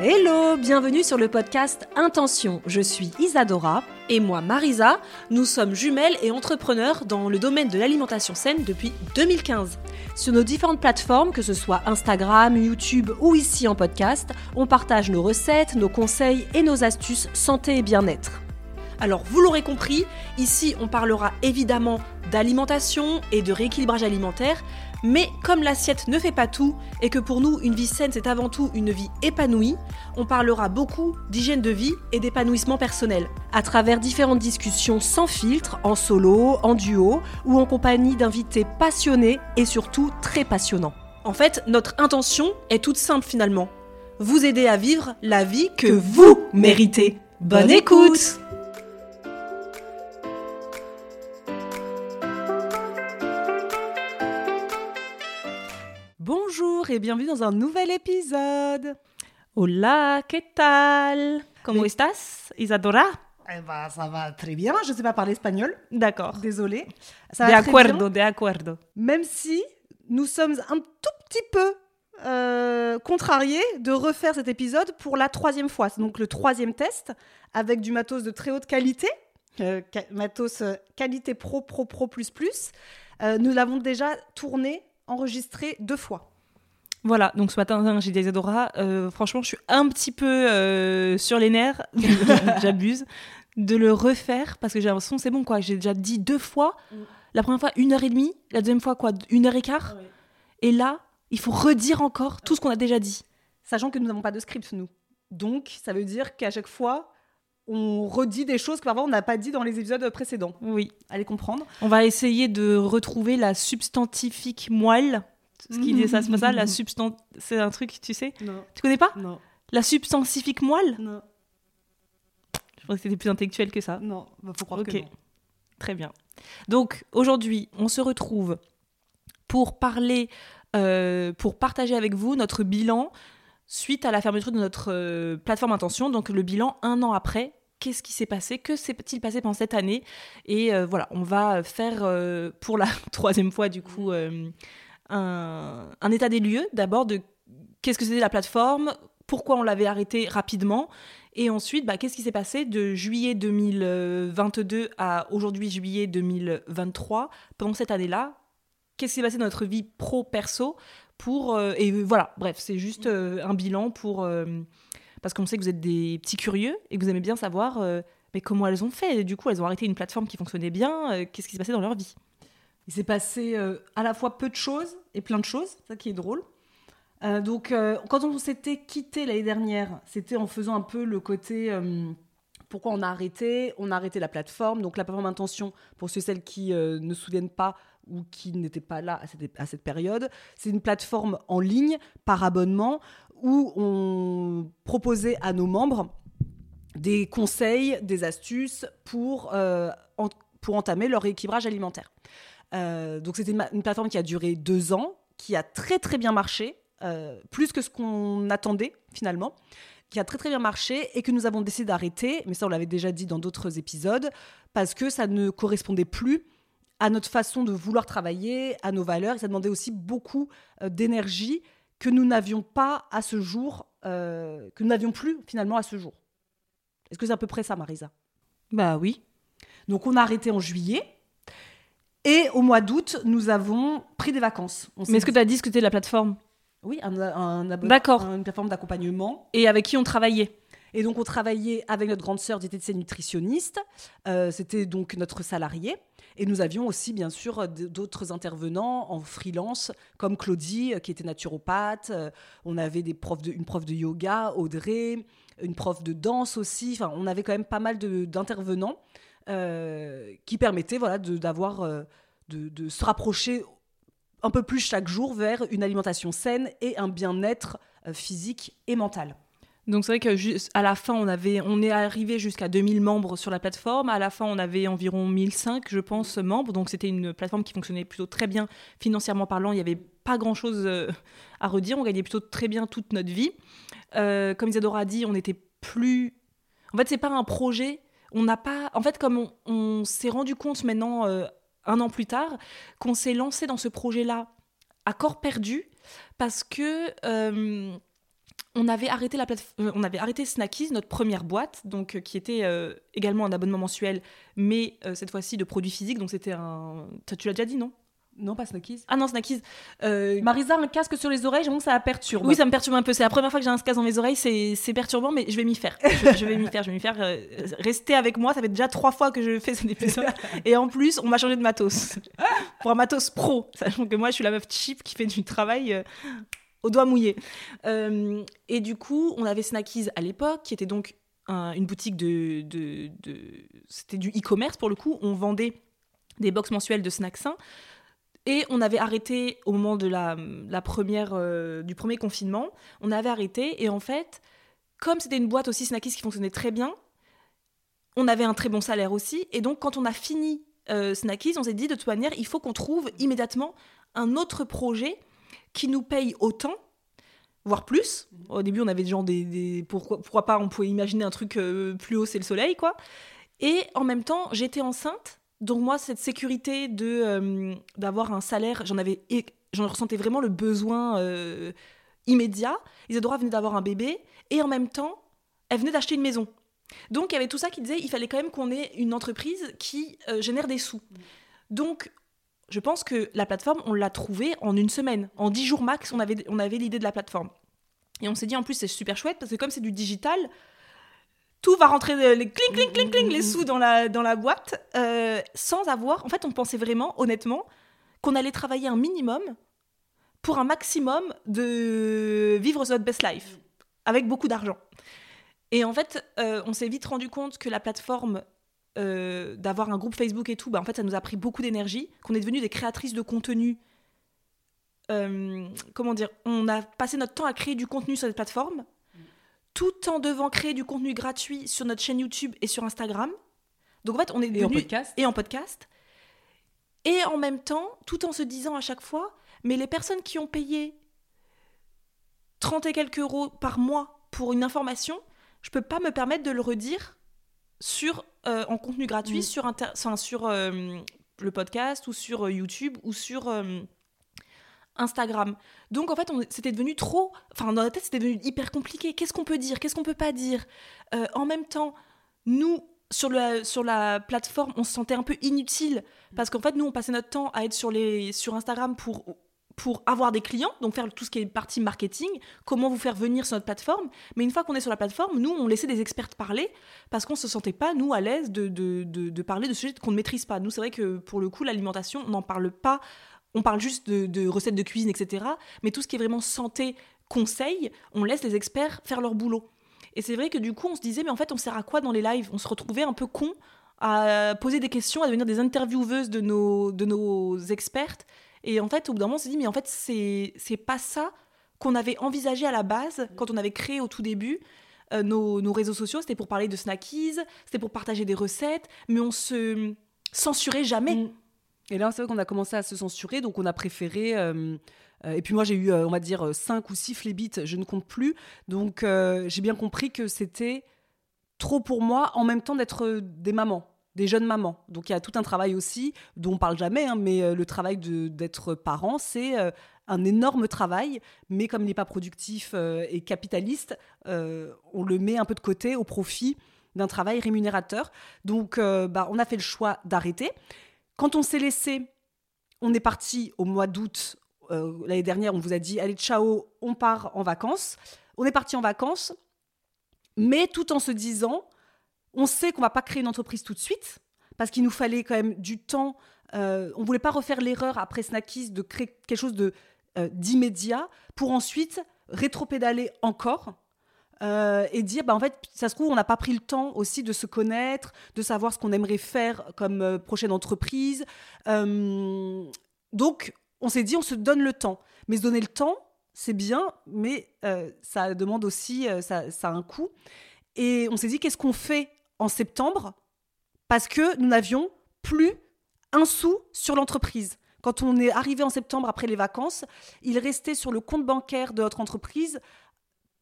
Hello, bienvenue sur le podcast Intention. Je suis Isadora. Et moi, Marisa, nous sommes jumelles et entrepreneurs dans le domaine de l'alimentation saine depuis 2015. Sur nos différentes plateformes, que ce soit Instagram, YouTube ou ici en podcast, on partage nos recettes, nos conseils et nos astuces santé et bien-être. Alors, vous l'aurez compris, ici on parlera évidemment d'alimentation et de rééquilibrage alimentaire, mais comme l'assiette ne fait pas tout et que pour nous une vie saine c'est avant tout une vie épanouie, on parlera beaucoup d'hygiène de vie et d'épanouissement personnel à travers différentes discussions sans filtre, en solo, en duo ou en compagnie d'invités passionnés et surtout très passionnants. En fait, notre intention est toute simple finalement. Vous aider à vivre la vie que vous méritez. Bonne écoute Bonjour et bienvenue dans un nouvel épisode. Hola, ¿qué tal? ¿Cómo Oui. estás, Isadora? Eh ben, ça va très bien. Je ne sais pas parler espagnol. D'accord. Désolée. Ça De très acuerdo, bien, de acuerdo. Même si nous sommes un tout petit peu euh, contrariés de refaire cet épisode pour la troisième fois. C'est donc le troisième test avec du matos de très haute qualité. euh, matos euh, qualité pro, pro, pro, plus, plus. Euh, nous l'avons déjà tourné, enregistré deux fois. Voilà, donc ce matin, j'ai dit à Isadora, euh, franchement, je suis un petit peu euh, sur les nerfs, j'abuse, de le refaire parce que j'ai l'impression que c'est bon, quoi. J'ai déjà dit deux fois. Mm. La première fois, une heure et demie. La deuxième fois, quoi, une heure et quart. Et là, il faut redire encore tout ce qu'on a déjà dit. Sachant que nous n'avons pas de script, nous. Donc, ça veut dire qu'à chaque fois, on redit des choses que parfois on n'a pas dit dans les épisodes précédents. Oui. Allez comprendre. On va essayer de retrouver la substantifique moelle. Ce qui dit ça, c'est pas ça La substan... C'est un truc, tu sais Non, Tu connais pas? Non, La substantifique moelle? Non, Je pensais que c'était plus intellectuel que ça. non. Bah, faut croire Ok. que non. Très bien. Donc aujourd'hui, on se retrouve pour parler, euh, pour partager avec vous notre bilan suite à la fermeture de notre euh, plateforme Intention. Donc le bilan un an après. Qu'est-ce qui s'est passé? Que s'est-il passé pendant cette année? Et euh, voilà, on va faire euh, pour la troisième fois du coup euh, un, état des lieux. D'abord de qu'est-ce que c'était la plateforme, pourquoi on l'avait arrêté rapidement, et ensuite, bah, qu'est-ce qui s'est passé de juillet 2022 à aujourd'hui juillet 2023 pendant cette année-là Qu'est-ce qui s'est passé dans notre vie pro-perso pour euh, et voilà, bref, c'est juste euh, un bilan pour euh, parce qu'on sait que vous êtes des petits curieux et que vous aimez bien savoir mais comment elles ont fait. Du coup, elles ont arrêté une plateforme qui fonctionnait bien. Qu'est-ce qui s'est passé dans leur vie Il s'est passé euh, à la fois peu de choses et plein de choses, ça qui est drôle. Euh, donc, euh, quand on s'était quitté l'année dernière, c'était en faisant un peu le côté pourquoi on a arrêté? On a arrêté la plateforme. Donc, la plateforme Intention, pour ceux et celles qui ne se souviennent pas ou qui n'étaient pas là à cette, à cette période, c'est une plateforme en ligne par abonnement où on proposait à nos membres des conseils, des astuces pour, pour entamer leur rééquilibrage alimentaire. Euh, donc c'était une, plateforme qui a duré deux ans, qui a très très bien marché, euh, plus que ce qu'on attendait finalement, qui a très très bien marché et que nous avons décidé d'arrêter, mais ça on l'avait déjà dit dans d'autres épisodes, parce que ça ne correspondait plus à notre façon de vouloir travailler, à nos valeurs, et ça demandait aussi beaucoup euh, d'énergie que nous n'avions pas à ce jour, que nous n'avions plus finalement à ce jour. Est-ce que c'est à peu près ça, Marisa? Bah oui. Donc on a arrêté en juillet. Et au mois d'août, nous avons pris des vacances. On Mais est-ce que tu as que c'était la plateforme? Oui, un, un abonnement- D'accord. une plateforme d'accompagnement. Et avec qui on travaillait? Et donc on travaillait avec notre grande sœur diététicienne nutritionniste. Euh, C'était donc notre salarié. Et nous avions aussi, bien sûr, d'autres intervenants en freelance, comme Claudie, euh, qui était naturopathe. Euh, On avait des profs de, une prof de yoga, Audrey, une prof de danse aussi. Enfin, on avait quand même pas mal d'intervenants qui permettaient voilà, d'avoir, de, de, se rapprocher un peu plus chaque jour vers une alimentation saine et un bien-être physique et mental. Donc c'est vrai que à la fin on avait on est arrivé jusqu'à 2000 membres sur la plateforme, à la fin on avait environ 1005 je pense membres. Donc c'était une plateforme qui fonctionnait plutôt très bien financièrement parlant, il n'y avait pas grand-chose euh, à redire, on gagnait plutôt très bien toute notre vie. Euh, comme Isadora a dit, on n'était plus En fait, c'est pas un projet, on n'a pas en fait comme on, s'est rendu compte maintenant euh, un an plus tard qu'on s'est lancé dans ce projet-là à corps perdu parce que on avait arrêté la euh, on avait arrêté Snackies, notre première boîte, donc euh, qui était euh, également un abonnement mensuel, mais cette fois-ci de produits physiques. Donc c'était un. Tu l'as déjà dit, non? Non, pas Snackies. Ah non, Snackies. Marisa, un casque sur les oreilles, ça la perturbe. Oui, ça me perturbe un peu. C'est la première fois que j'ai un casque dans mes oreilles, c'est perturbant, mais je vais m'y faire. Je, vais m'y faire, je vais m'y faire. rester avec moi, ça fait déjà trois fois que je fais cet épisode. Et en plus, on m'a changé de matos. Pour un matos pro. Sachant que moi, je suis la meuf cheap qui fait du travail au doigt mouillé. Euh, et du coup, on avait Snackies à l'époque, qui était donc une boutique de. de, C'était du e-commerce pour le coup. On vendait des box mensuelles de snacks sains. Et on avait arrêté au moment de la, la première, euh, du premier confinement. On avait arrêté. Et en fait, comme c'était une boîte aussi Snackies qui fonctionnait très bien, on avait un très bon salaire aussi. Et donc, quand on a fini euh, Snackies, on s'est dit de toute manière, il faut qu'on trouve immédiatement un autre projet qui nous paye autant, voire plus. Mhm. Au début, on avait genre des. des pourquoi, pourquoi pas, on pouvait imaginer un truc euh, plus haut, c'est le soleil, quoi. Et en même temps, j'étais enceinte. Donc, moi, cette sécurité de euh, d'avoir un salaire, j'en avais. J'en ressentais vraiment le besoin euh, immédiat. Isadora venait d'avoir un bébé. Et en même temps, elle venait d'acheter une maison. Donc, il y avait tout ça qui disait il fallait quand même qu'on ait une entreprise qui génère des sous. Donc, je pense que la plateforme, on l'a trouvée en une semaine. En dix jours max, on avait, on avait l'idée de la plateforme. Et on s'est dit, en plus, c'est super chouette parce que comme c'est du digital, tout va rentrer, euh, les cling, cling, cling, cling, les sous dans la, dans la boîte, euh, sans avoir. En fait, on pensait vraiment, honnêtement, qu'on allait travailler un minimum pour un maximum de vivre notre best life, avec beaucoup d'argent. Et en fait, euh, on s'est vite rendu compte que la plateforme d'avoir un groupe Facebook et tout, bah, en fait, ça nous a pris beaucoup d'énergie, qu'on est devenues des créatrices de contenu. Comment dire On a passé notre temps à créer du contenu sur cette plateforme, tout en devant créer du contenu gratuit sur notre chaîne YouTube et sur Instagram. Donc en fait, on est et en podcast. Et en podcast. Et en même temps, tout en se disant à chaque fois, mais les personnes qui ont payé 30 et quelques euros par mois pour une information, je peux pas me permettre de le redire sur, euh, en contenu gratuit mm. sur, inter sur euh, le podcast ou sur euh, YouTube ou sur Instagram. Donc en fait, c'était devenu trop. Enfin, dans la tête, c'était devenu hyper compliqué. Qu'est-ce qu'on peut dire? Qu'est-ce qu'on peut pas dire? En même temps, nous, sur la, sur la plateforme, on se sentait un peu inutile parce qu'en fait, nous, on passait notre temps à être sur, les, sur Instagram pour pour avoir des clients, donc faire tout ce qui est partie marketing, comment vous faire venir sur notre plateforme. Mais une fois qu'on est sur la plateforme, nous, on laissait des experts parler parce qu'on ne se sentait pas, nous, à l'aise de, de, de, parler de sujets qu'on ne maîtrise pas. Nous, c'est vrai que pour le coup, l'alimentation, on n'en parle pas. On parle juste de, recettes de cuisine, etc. Mais tout ce qui est vraiment santé, conseil, on laisse les experts faire leur boulot. Et c'est vrai que du coup, on se disait, mais en fait, on sert à quoi dans les lives? On se retrouvait un peu con à poser des questions, à devenir des intervieweuses de nos, de nos expertes et en fait, au bout d'un moment, on s'est dit, mais en fait, c'est, pas ça qu'on avait envisagé à la base quand on avait créé au tout début euh, nos, nos, réseaux sociaux. C'était pour parler de snackies, c'était pour partager des recettes, mais on se censurait jamais. Mm. Et là, c'est vrai qu'on a commencé à se censurer, donc on a préféré. Euh, euh, et puis moi, j'ai eu, on va dire, 5 ou 6 flébites, je ne compte plus. Donc j'ai bien compris que c'était trop pour moi en même temps d'être des mamans des jeunes mamans. Donc il y a tout un travail aussi dont on parle jamais, hein, mais euh, le travail d'être parent, c'est euh, un énorme travail, mais comme il n'est pas productif euh, et capitaliste, on le met un peu de côté au profit d'un travail rémunérateur. Donc bah, on a fait le choix d'arrêter. Quand on s'est laissé, on est parti au mois d'août. L'année dernière, on vous a dit, allez, ciao, on part en vacances. On est parti en vacances, mais tout en se disant, on sait qu'on va pas créer une entreprise tout de suite parce qu'il nous fallait quand même du temps. Euh, on voulait pas refaire l'erreur après Snackies de créer quelque chose de euh, d'immédiat pour ensuite rétropédaler encore. Euh, et dire, bah, en fait, ça se trouve, on n'a pas pris le temps aussi de se connaître, de savoir ce qu'on aimerait faire comme euh, prochaine entreprise. Euh, donc, on s'est dit, on se donne le temps. Mais se donner le temps, c'est bien, mais ça demande aussi, ça, ça, a un coût. Et on s'est dit, qu'est-ce qu'on fait en septembre? Parce que nous n'avions plus un sou sur l'entreprise. Quand on est arrivé en septembre après les vacances, il restait sur le compte bancaire de notre entreprise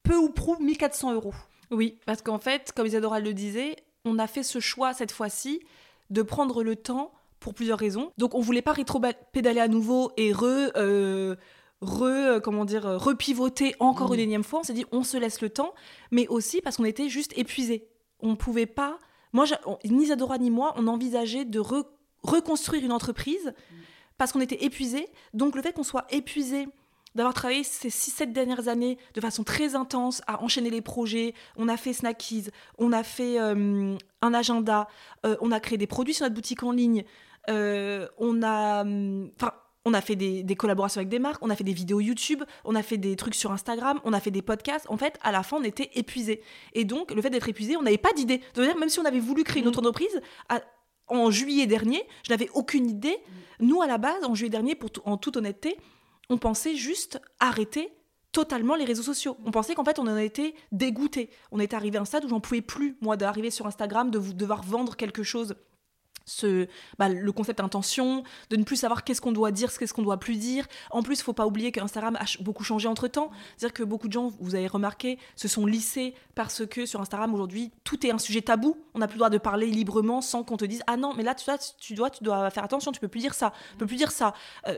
peu ou prou 1400 euros. Oui, parce qu'en fait, comme Isadora le disait, on a fait ce choix cette fois-ci de prendre le temps pour plusieurs raisons. Donc on voulait pas rétro-pédaler à nouveau et re, euh, re euh, comment dire, repivoter encore une mmh. énième fois. On s'est dit on se laisse le temps, mais aussi parce qu'on était juste épuisés. On pouvait pas. Moi, ni Isadora ni moi, on envisageait de reconstruire une entreprise mmh. parce qu'on était épuisés. Donc le fait qu'on soit épuisé d'avoir travaillé ces 6-7 dernières années de façon très intense à enchaîner les projets. On a fait Snackies, on a fait euh, un agenda, euh, on a créé des produits sur notre boutique en ligne, euh, on a. Enfin. On a fait des, collaborations avec des marques, on a fait des vidéos YouTube, on a fait des trucs sur Instagram, on a fait des podcasts. En fait, à la fin, on était épuisés. Et donc, le fait d'être épuisé, on n'avait pas d'idée. dire même si on avait voulu créer une autre mmh. entreprise, en juillet dernier, je n'avais aucune idée. Mmh. Nous, à la base, en juillet dernier, pour en toute honnêteté, on pensait juste arrêter totalement les réseaux sociaux. On pensait qu'en fait, on en était dégoûté. On était arrivé à un stade où j'en pouvais plus, moi, d'arriver sur Instagram, de devoir vendre quelque chose. Ce, bah, le concept intention, de ne plus savoir qu'est-ce qu'on doit dire, qu'est-ce qu'on doit plus dire. En plus, il faut pas oublier qu'Instagram a beaucoup changé entre temps. C'est-à-dire que beaucoup de gens, vous avez remarqué, se sont lissés parce que sur Instagram aujourd'hui, tout est un sujet tabou. On n'a plus le droit de parler librement sans qu'on te dise ah non, mais là tu dois, tu dois, tu dois faire attention, tu peux plus dire ça, tu peux plus dire ça. Euh,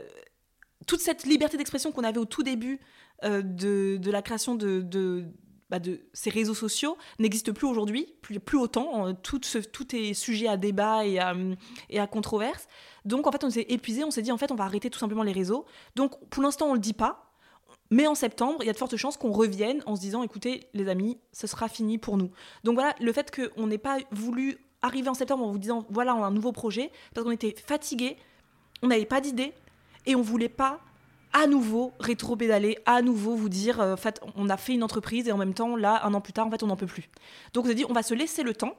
toute cette liberté d'expression qu'on avait au tout début euh, de, la création de, bah, de, ces réseaux sociaux n'existe plus aujourd'hui, plus, plus autant. Tout est sujet à débat et à, et à controverse. Donc en fait, on s'est épuisé, on s'est dit en fait, on va arrêter tout simplement les réseaux. Donc pour l'instant, on ne le dit pas. Mais en septembre, il y a de fortes chances qu'on revienne en se disant écoutez, les amis, ce sera fini pour nous. Donc voilà, le fait qu'on n'ait pas voulu arriver en septembre en vous disant voilà, on a un nouveau projet, parce qu'on était fatigué, on n'avait pas d'idée, et on voulait pas à nouveau rétro-pédaler, à nouveau vous dire, euh, en fait, on a fait une entreprise et en même temps, là, un an plus tard, en fait, on n'en peut plus. Donc on s'est dit, on va se laisser le temps,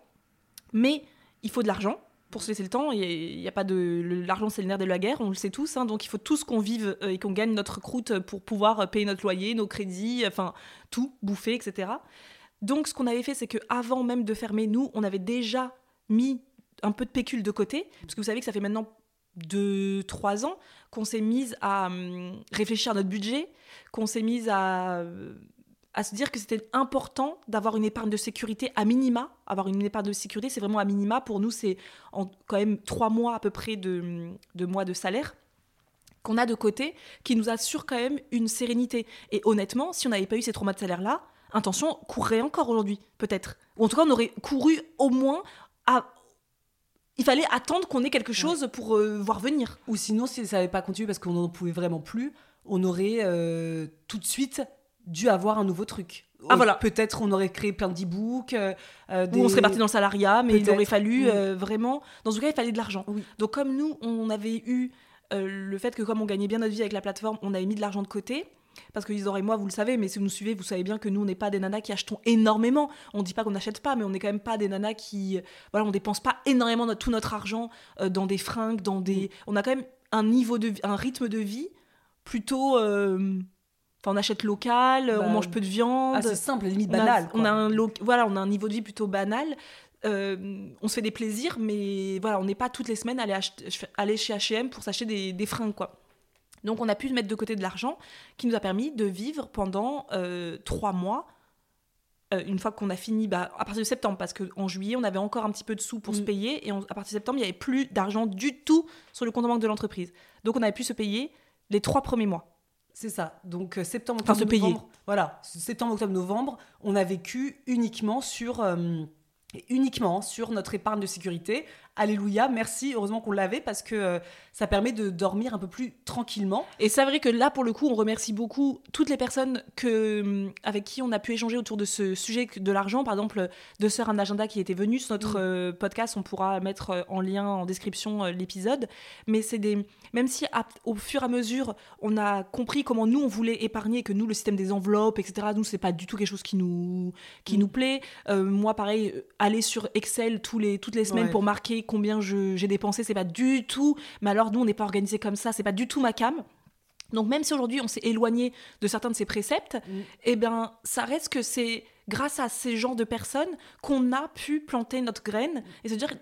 mais il faut de l'argent pour se laisser le temps. Il n'y a, pas de l'argent, c'est le nerf de la guerre, on le sait tous. Hein, donc il faut tous qu'on vive euh, et qu'on gagne notre croûte pour pouvoir euh, payer notre loyer, nos crédits, enfin tout, bouffer, etc. Donc ce qu'on avait fait, c'est que avant même de fermer, nous, on avait déjà mis un peu de pécule de côté, parce que vous savez que ça fait maintenant deux, trois ans qu'on s'est mise à hum, réfléchir à notre budget, qu'on s'est mise à, à se dire que c'était important d'avoir une épargne de sécurité à minima. Avoir une épargne de sécurité, c'est vraiment à minima. Pour nous, c'est quand même trois mois à peu près de, de mois de salaire qu'on a de côté, qui nous assure quand même une sérénité. Et honnêtement, si on n'avait pas eu ces trois mois de salaire-là, intention courrait encore aujourd'hui, peut-être. Ou en tout cas, on aurait couru au moins à, il fallait attendre qu'on ait quelque chose pour euh, voir venir. Ou sinon, si ça n'avait pas continué parce qu'on n'en pouvait vraiment plus, on aurait euh, tout de suite dû avoir un nouveau truc. Ah voilà. Peut-être on aurait créé plein d'e-books. Euh, Ou on serait parti dans le salariat, mais il aurait fallu vraiment. Dans ce cas, il fallait de l'argent. Donc, comme nous, on avait eu le fait que, comme on gagnait bien notre vie avec la plateforme, on avait mis de l'argent de côté. Parce que Isor et moi, vous le savez, mais si vous nous suivez, vous savez bien que nous, on n'est pas des nanas qui achetons énormément. On dit pas qu'on n'achète pas, mais on n'est quand même pas des nanas qui. Voilà, on dépense pas énormément tout notre argent euh, dans des fringues, dans des. Mm. On a quand même un niveau de un rythme de vie plutôt. Euh, enfin, on achète local, on bah, mange peu de viande. c'est simple, limite banal. On a, un voilà, on a un niveau de vie plutôt banal. Euh, on se fait des plaisirs, mais voilà, on n'est pas toutes les semaines aller, aller chez H&M pour s'acheter des, des fringues, quoi. Donc on a pu mettre de côté de l'argent qui nous a permis de vivre pendant euh, trois mois. Euh, une fois qu'on a fini, bah, à partir de septembre, parce qu'en juillet, on avait encore un petit peu de sous pour se mm. payer, et à partir de septembre, il n'y avait plus d'argent du tout sur le compte en banque de l'entreprise. Donc on avait pu se payer les trois premiers mois. C'est ça. Donc euh, septembre, octobre, novembre. Voilà, septembre, octobre, novembre, on a vécu uniquement sur uniquement sur notre épargne de sécurité. Alléluia, merci, heureusement qu'on l'avait parce que euh, ça permet de dormir un peu plus tranquillement. Et c'est vrai que là, pour le coup, on remercie beaucoup toutes les personnes que, hum, avec qui on a pu échanger autour de ce sujet de l'argent. Par exemple, de Sœur Un Agenda qui était venu sur notre Mm. euh, podcast, on pourra mettre euh, en lien en description euh, l'épisode. Mais c'est des. Même si à- au fur et à mesure, on a compris comment nous, on voulait épargner, que nous, le système des enveloppes, etc., nous, c'est pas du tout quelque chose qui nous, qui Mm. nous plaît. Moi, pareil, aller sur Excel tous les, toutes les semaines Ouais. pour marquer combien j'ai dépensé, c'est pas du tout. Mais alors, nous, on n'est pas organisé comme ça, c'est pas du tout ma cam. Donc, même si aujourd'hui on s'est éloigné de certains de ces préceptes, Mm. eh bien, ça reste que c'est grâce à ces genres de personnes qu'on a pu planter notre graine et se dire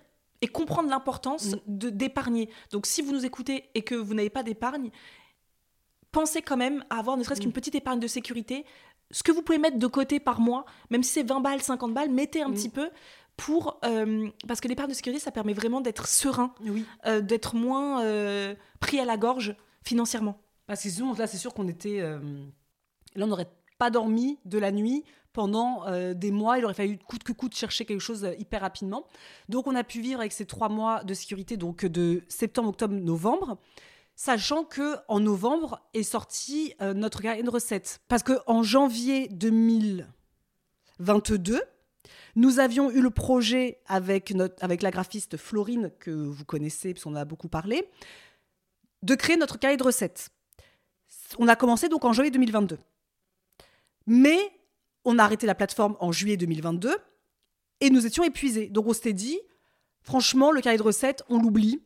et comprendre l'importance Mm. de d'épargner. Donc, si vous nous écoutez et que vous n'avez pas d'épargne, pensez quand même à avoir ne serait-ce Mm. qu'une petite épargne de sécurité. Ce que vous pouvez mettre de côté par mois, même si c'est 20 balles, 50 balles, mettez un Mm. petit peu pour euh, parce que l'épargne de sécurité, ça permet vraiment d'être serein, Oui. euh, d'être moins euh, pris à la gorge financièrement. Parce que sinon, là, c'est sûr qu'on était. Là, on n'aurait pas dormi de la nuit pendant des mois. Il aurait fallu coûte que coûte chercher quelque chose hyper rapidement. Donc, on a pu vivre avec ces trois mois de sécurité, donc de septembre, octobre, novembre. Sachant que en novembre est sorti euh, notre carnet de recettes. Parce que en janvier 2022, nous avions eu le projet avec, notre, avec la graphiste Florine, que vous connaissez, puisqu'on en a beaucoup parlé, de créer notre cahier de recettes. On a commencé donc en janvier 2022. Mais on a arrêté la plateforme en juillet 2022 et nous étions épuisés. Donc on s'était dit, franchement, le cahier de recettes, on l'oublie.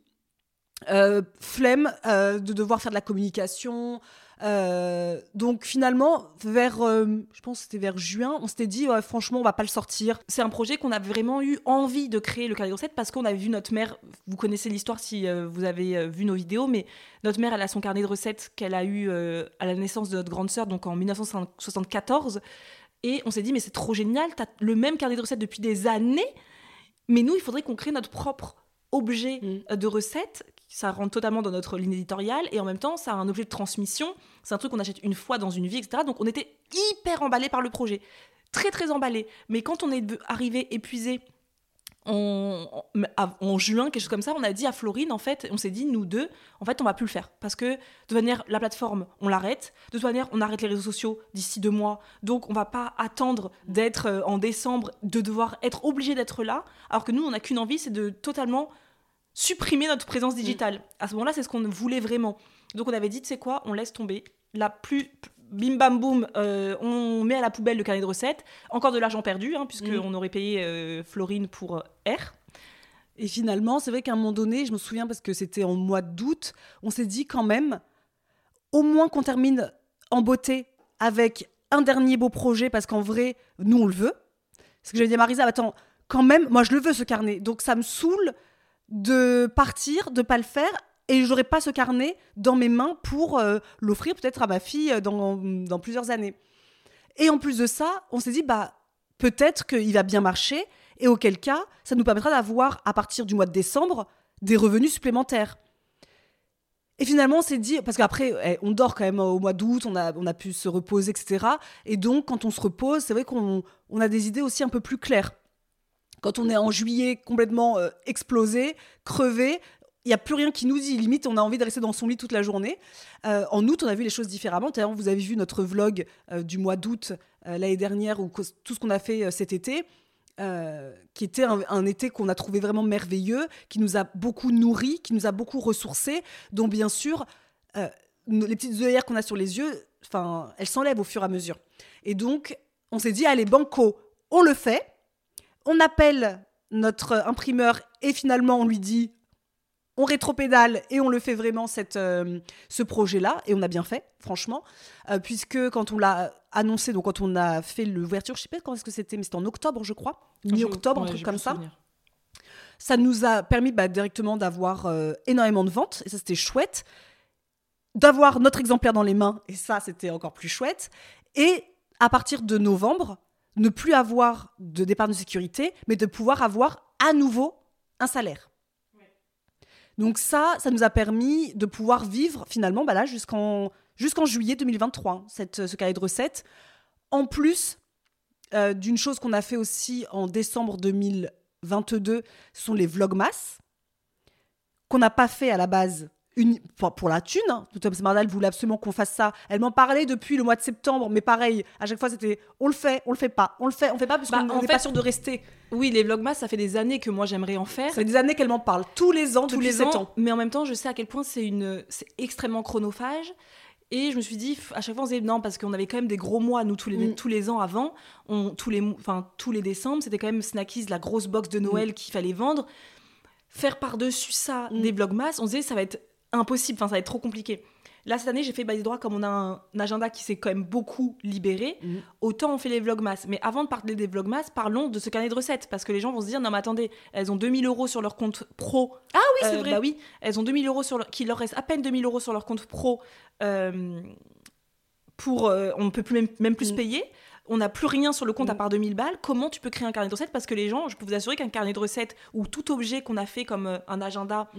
Euh, flemme euh, de devoir faire de la communication. Euh, donc finalement, vers, euh, je pense que c'était vers juin, on s'était dit, ouais, franchement, on va pas le sortir. C'est un projet qu'on a vraiment eu envie de créer le carnet de recettes parce qu'on avait vu notre mère. Vous connaissez l'histoire si euh, vous avez vu nos vidéos, mais notre mère, elle a son carnet de recettes qu'elle a eu à la naissance de notre grande sœur, donc en 1974. Et on s'est dit, mais c'est trop génial, t'as le même carnet de recettes depuis des années, mais nous, il faudrait qu'on crée notre propre objet Mm. de recettes. Ça rentre totalement dans notre ligne éditoriale et en même temps, ça a un objet de transmission. C'est un truc qu'on achète une fois dans une vie, etc. Donc on était hyper emballés par le projet très très emballé. Mais quand on est arrivé épuisé en, en- en juin, quelque chose comme ça, on a dit à Florine, en fait, on s'est dit, nous deux, en fait, on va plus le faire. Parce que, de toute manière, la plateforme, on l'arrête. De toute manière, on arrête les réseaux sociaux d'ici deux mois. Donc, on va pas attendre d'être euh, en décembre, de devoir être obligé d'être là. Alors que nous, on n'a qu'une envie, c'est de totalement supprimer notre présence digitale. À ce moment-là, c'est ce qu'on voulait vraiment. Donc, on avait dit, tu sais quoi, on laisse tomber. La plus bim bam boum, euh, on met à la poubelle le carnet de recettes. Encore de l'argent perdu, hein, puisqu'on Mm. aurait payé euh, Florine pour euh, R. Et finalement, c'est vrai qu'à un moment donné, je me souviens parce que c'était en mois d'août, on s'est dit quand même, au moins qu'on termine en beauté avec un dernier beau projet, parce qu'en vrai, nous, on le veut. C'est ce que j'avais dit à Marisa, attends, quand même, moi, je le veux, ce carnet. Donc, ça me saoule de partir, de pas le faire, et j'aurais pas ce carnet dans mes mains pour euh, l'offrir peut-être à ma fille euh, dans, dans plusieurs années. Et en plus de ça, on s'est dit, bah, peut-être qu'il va bien marcher, et auquel cas, ça nous permettra d'avoir, à partir du mois de décembre, des revenus supplémentaires. Et finalement, on s'est dit, parce qu'après, eh, on dort quand même au mois d'août, on a, on a pu se reposer, etc. Et donc, quand on se repose, c'est vrai qu'on on a des idées aussi un peu plus claires. Quand on est en juillet complètement euh, explosé, crevé, il n'y a plus rien qui nous dit. Limite, on a envie de rester dans son lit toute la journée. Euh, en août, on a vu les choses différemment. D'ailleurs, vous avez vu notre vlog euh, du mois d'août l'année dernière, ou tout ce qu'on a fait cet été, qui était un, été qu'on a trouvé vraiment merveilleux, qui nous a beaucoup nourri, qui nous a beaucoup ressourcés, dont bien sûr, les petites œillères qu'on a sur les yeux, elles s'enlèvent au fur et à mesure. Et donc, on s'est dit, allez, banco, on le fait. On appelle notre imprimeur et finalement, on lui dit, on rétropédale et on le fait vraiment cette, euh, ce projet-là. Et on a bien fait, franchement, euh, puisque quand on l'a annoncé, donc quand on a fait l'ouverture, je sais pas quand est-ce que c'était, mais c'était en octobre, je crois, mi-octobre, un truc comme ça. souvenir. Ça nous a permis bah, directement d'avoir euh, énormément de ventes, et ça c'était chouette. D'avoir notre exemplaire dans les mains, et ça c'était encore plus chouette. Et à partir de novembre, ne plus avoir de d'épargne de sécurité, mais de pouvoir avoir à nouveau un salaire. Donc ça, ça nous a permis de pouvoir vivre finalement bah là jusqu'en jusqu'en juillet 2023, cette, ce cahier de recettes. En plus euh, d'une chose qu'on a fait aussi en décembre 2022, ce sont les vlogmas, qu'on n'a pas fait à la base une, pour la thune. Hein. Thomas Mardal voulait absolument qu'on fasse ça. Elle m'en parlait depuis le mois de septembre, mais pareil, à chaque fois c'était on le fait, on le fait pas, on le fait, on fait pas parce bah, qu'on n'est pas sûr de rester. Oui, les vlogmas, ça fait des années que moi j'aimerais en faire. Ça fait des années qu'elle m'en parle, tous les ans, tous les ans. Mais en même temps, je sais à quel point c'est une, c'est extrêmement chronophage. Et je me suis dit, à chaque fois, on se disait non, parce qu'on avait quand même des gros mois, nous, tous les, mm. tous les ans avant. On, tous, les, enfin, tous les décembre, c'était quand même Snackies, la grosse box de Noël mm. qu'il fallait vendre. Faire par-dessus ça mm. des vlogmas, on se disait, ça va être impossible, enfin, ça va être trop compliqué. Là, cette année, j'ai fait Base Droit comme on a un, agenda qui s'est quand même beaucoup libéré. Mhm. Autant on fait les vlogmas. Mais avant de parler des vlogmas, parlons de ce carnet de recettes. Parce que les gens vont se dire non, mais attendez, elles ont 2000 euros sur leur compte pro. Ah oui, c'est euh, vrai. Bah oui, elles ont 2000 euros sur leur... qu'il leur reste à peine 2000 euros sur leur compte pro. Euh, pour, euh, on ne peut plus même, plus se mhm. payer on n'a plus rien sur le compte à mhm. part 2000 balles, comment tu peux créer un carnet de recettes? Parce que les gens, je peux vous assurer qu'un carnet de recettes ou tout objet qu'on a fait comme un agenda,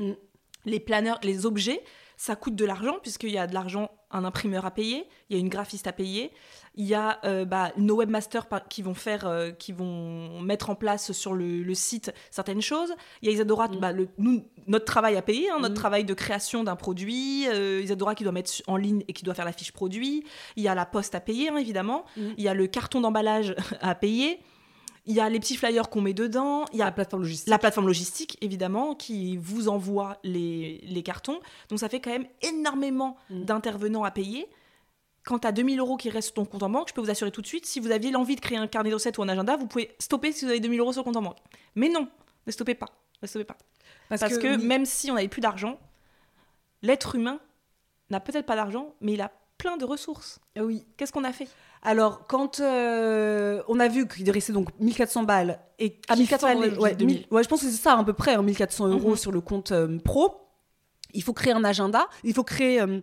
les planeurs, les objets, ça coûte de l'argent, puisqu'il y a de l'argent, un imprimeur à payer, il y a une graphiste à payer, il y a euh, bah, nos webmasters qui vont faire, euh, qui vont mettre en place sur le, site certaines choses. Il y a Isadora, mm. bah, le, nous, notre travail à payer, hein, notre mm. travail de création d'un produit. Euh, Isadora qui doit mettre en ligne et qui doit faire la fiche produit. Il y a la poste à payer, hein, évidemment. Mm. Il y a le carton d'emballage à payer. Il y a les petits flyers qu'on met dedans. Il y a la plateforme logistique. La plateforme logistique, évidemment, qui vous envoie les, les cartons. Donc ça fait quand même énormément mm. d'intervenants à payer. Quand tu as 2000 euros qui restent sur ton compte en banque, je peux vous assurer tout de suite, si vous aviez l'envie de créer un carnet de recettes ou un agenda, vous pouvez stopper si vous avez 2000 euros sur le compte en banque. Mais non, ne stoppez pas. Ne stoppez pas. Parce, que, même si on n'avait plus d'argent, l'être humain n'a peut-être pas d'argent, mais il a plein de ressources. Ah oui. Qu'est-ce qu'on a fait? Alors, quand euh, on a vu qu'il restait donc 1400 balles et à 1400 euros, ouais, je pense que c'est ça à peu près, 1400 hein, euros mhm. sur le compte euh, pro. Il faut créer un agenda, il faut créer, euh,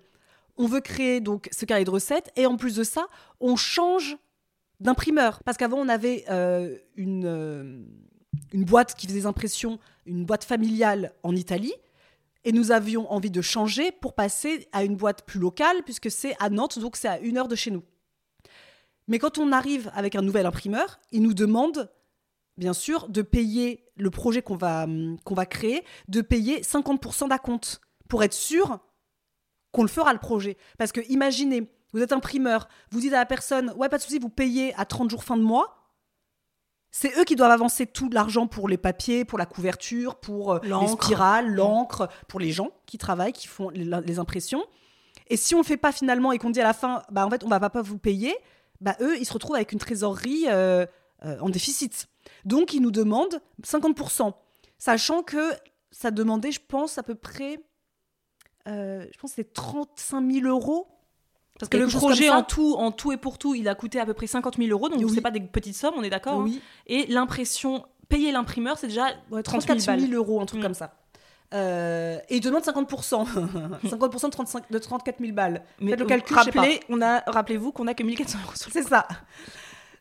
on veut créer donc ce carré de recettes et en plus de ça, on change d'imprimeur parce qu'avant on avait une une boîte qui faisait des impressions, une boîte familiale en Italie. Et nous avions envie de changer pour passer à une boîte plus locale, puisque c'est à Nantes, donc c'est à une heure de chez nous. Mais quand on arrive avec un nouvel imprimeur, il nous demande, bien sûr, de payer le projet qu'on va, hum, qu'on va créer, de payer 50% d'acompte pour être sûr qu'on le fera le projet. Parce que imaginez, vous êtes imprimeur, vous dites à la personne, ouais, pas de souci, vous payez à 30 jours fin de mois. C'est eux qui doivent avancer tout l'argent pour les papiers, pour la couverture, pour euh, les spirales, l'encre, pour les gens qui travaillent, qui font les, impressions. Et si on ne le fait pas finalement et qu'on dit à la fin, bah en fait, on va pas vous payer, bah, eux, ils se retrouvent avec une trésorerie euh, euh, en déficit. Donc, ils nous demandent 50%, sachant que ça demandait, je pense, à peu près, euh, je pense c'est 35 000 euros. Parce que le projet en tout, en tout et pour tout, il a coûté à peu près 50 000 euros, donc ce c'est pas des petites sommes, on est d'accord Oui. Hein. et l'impression, payer l'imprimeur, c'est déjà 34 000, euros, un truc mm. comme ça. Euh, et il demande 50%. 50% de, 35, de 34 000 balles. Mais le calcul, rappelez, on a, rappelez-vous qu'on a que 1400 euros C'est ça.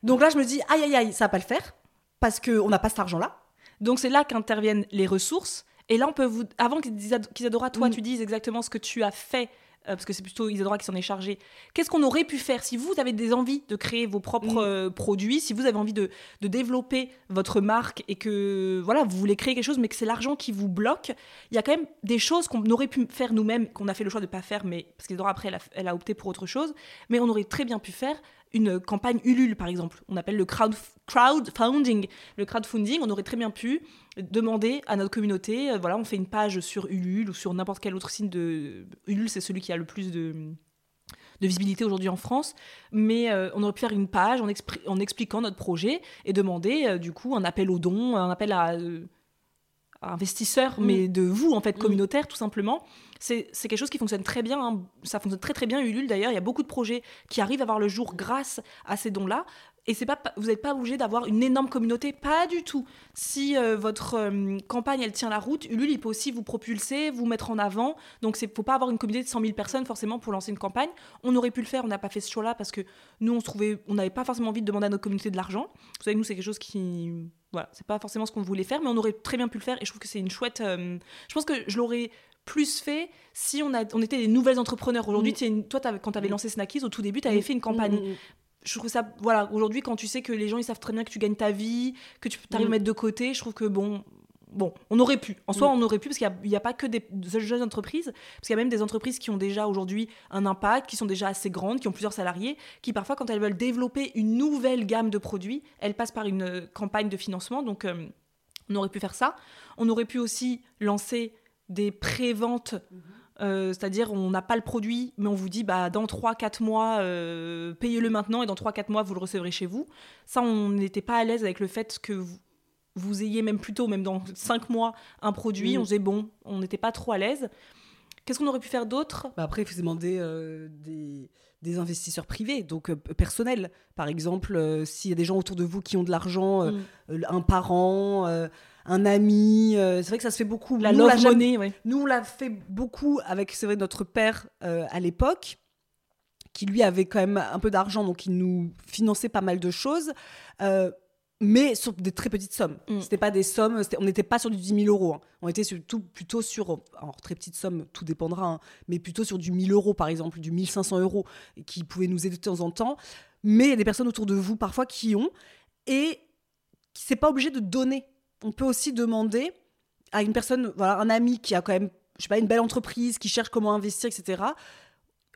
Donc là, je me dis, aïe, aïe, aïe, ça va pas le faire. Parce qu'on n'a pas cet argent-là. Donc c'est là qu'interviennent les ressources. Et là, on peut vous. Avant qu'Isadora, toi, mm. tu dises exactement ce que tu as fait euh, parce que c'est plutôt Isadora qui s'en est chargée. Qu'est-ce qu'on aurait pu faire si vous avez des envies de créer vos propres mm. euh, produits, si vous avez envie de, développer votre marque et que voilà, vous voulez créer quelque chose, mais que c'est l'argent qui vous bloque Il y a quand même des choses qu'on aurait pu faire nous-mêmes, qu'on a fait le choix de ne pas faire, mais parce qu'Isadora après elle a opté pour autre chose, mais on aurait très bien pu faire une campagne Ulule, par exemple. On appelle le crowd, crowdfunding. Le crowdfunding, on aurait très bien pu demander à notre communauté, euh, voilà, on fait une page sur Ulule ou sur n'importe quel autre signe de... Ulule, c'est celui qui a le plus de visibilité aujourd'hui en France, mais euh, on aurait pu faire une page en, en expliquant notre projet et demander euh, du coup un appel aux dons, un appel à, investisseurs, mm. mais de vous en fait, mm. communautaire tout simplement, c'est quelque chose qui fonctionne très bien. Hein. Ça fonctionne très très bien Ulule d'ailleurs. Il y a beaucoup de projets qui arrivent à voir le jour grâce à ces dons-là. Et c'est pas, vous n'êtes pas obligé d'avoir une énorme communauté, pas du tout. Si euh, votre euh, campagne elle tient la route, Ulule il peut aussi vous propulser, vous mettre en avant. Donc c'est faut pas avoir une communauté de 100 000 personnes forcément pour lancer une campagne. On aurait pu le faire, on n'a pas fait ce choix-là parce que nous on se trouvait, on n'avait pas forcément envie de demander à notre communauté de l'argent. Vous savez nous c'est quelque chose qui, voilà, c'est pas forcément ce qu'on voulait faire, mais on aurait très bien pu le faire. Et je trouve que c'est une chouette. Euh, je pense que je l'aurais plus fait si on, a, on était des nouvelles entrepreneurs. Aujourd'hui, mm. toi, quand tu avais mm. lancé Snackies, au tout début, tu avais mm. fait une campagne. je trouve ça, voilà, aujourd'hui, quand tu sais que les gens, ils savent très bien que tu gagnes ta vie, que tu arrives à Mm. mettre de côté, je trouve que bon, bon, on aurait pu. En soi, Mm. on aurait pu, parce qu'il n'y a, pas que des, jeunes entreprises, parce qu'il y a même des entreprises qui ont déjà aujourd'hui un impact, qui sont déjà assez grandes, qui ont plusieurs salariés, qui parfois, quand elles veulent développer une nouvelle gamme de produits, elles passent par une euh, campagne de financement. Donc, euh, on aurait pu faire ça. On aurait pu aussi lancer des pré-ventes. euh, C'est-à-dire, on n'a pas le produit, mais on vous dit, bah, dans 3-4 mois, euh, payez-le maintenant, et dans 3-4 mois, vous le recevrez chez vous. Ça, on n'était pas à l'aise avec le fait que vous, vous ayez même plus tôt, même dans 5 mois, un produit. Mm. On disait, bon, on n'était pas trop à l'aise. Qu'est-ce qu'on aurait pu faire d'autre? Bah après, il faut se demander euh, des, des investisseurs privés, donc euh, personnels. Par exemple, euh, s'il y a des gens autour de vous qui ont de l'argent, euh, Mm. un parent, un ami, c'est vrai que ça se fait beaucoup. La Nous, on jamais- ouais. Nous, on l'a fait beaucoup avec, c'est vrai, notre père à l'époque, qui lui avait quand même un peu d'argent, donc il nous finançait pas mal de choses, euh, mais sur des très petites sommes. Mm. C'était pas des sommes, on n'était pas sur du 10 000 euros. hein. On était surtout plutôt sur, alors très petites sommes, tout dépendra, hein, mais plutôt sur du 1000 euros par exemple, du 1500 euros, qui pouvaient nous aider de temps en temps. Mais il y a des personnes autour de vous parfois qui ont, et c'est pas obligé de donner. On peut aussi demander à une personne, voilà, un ami qui a quand même, je sais pas, une belle entreprise, qui cherche comment investir, etc.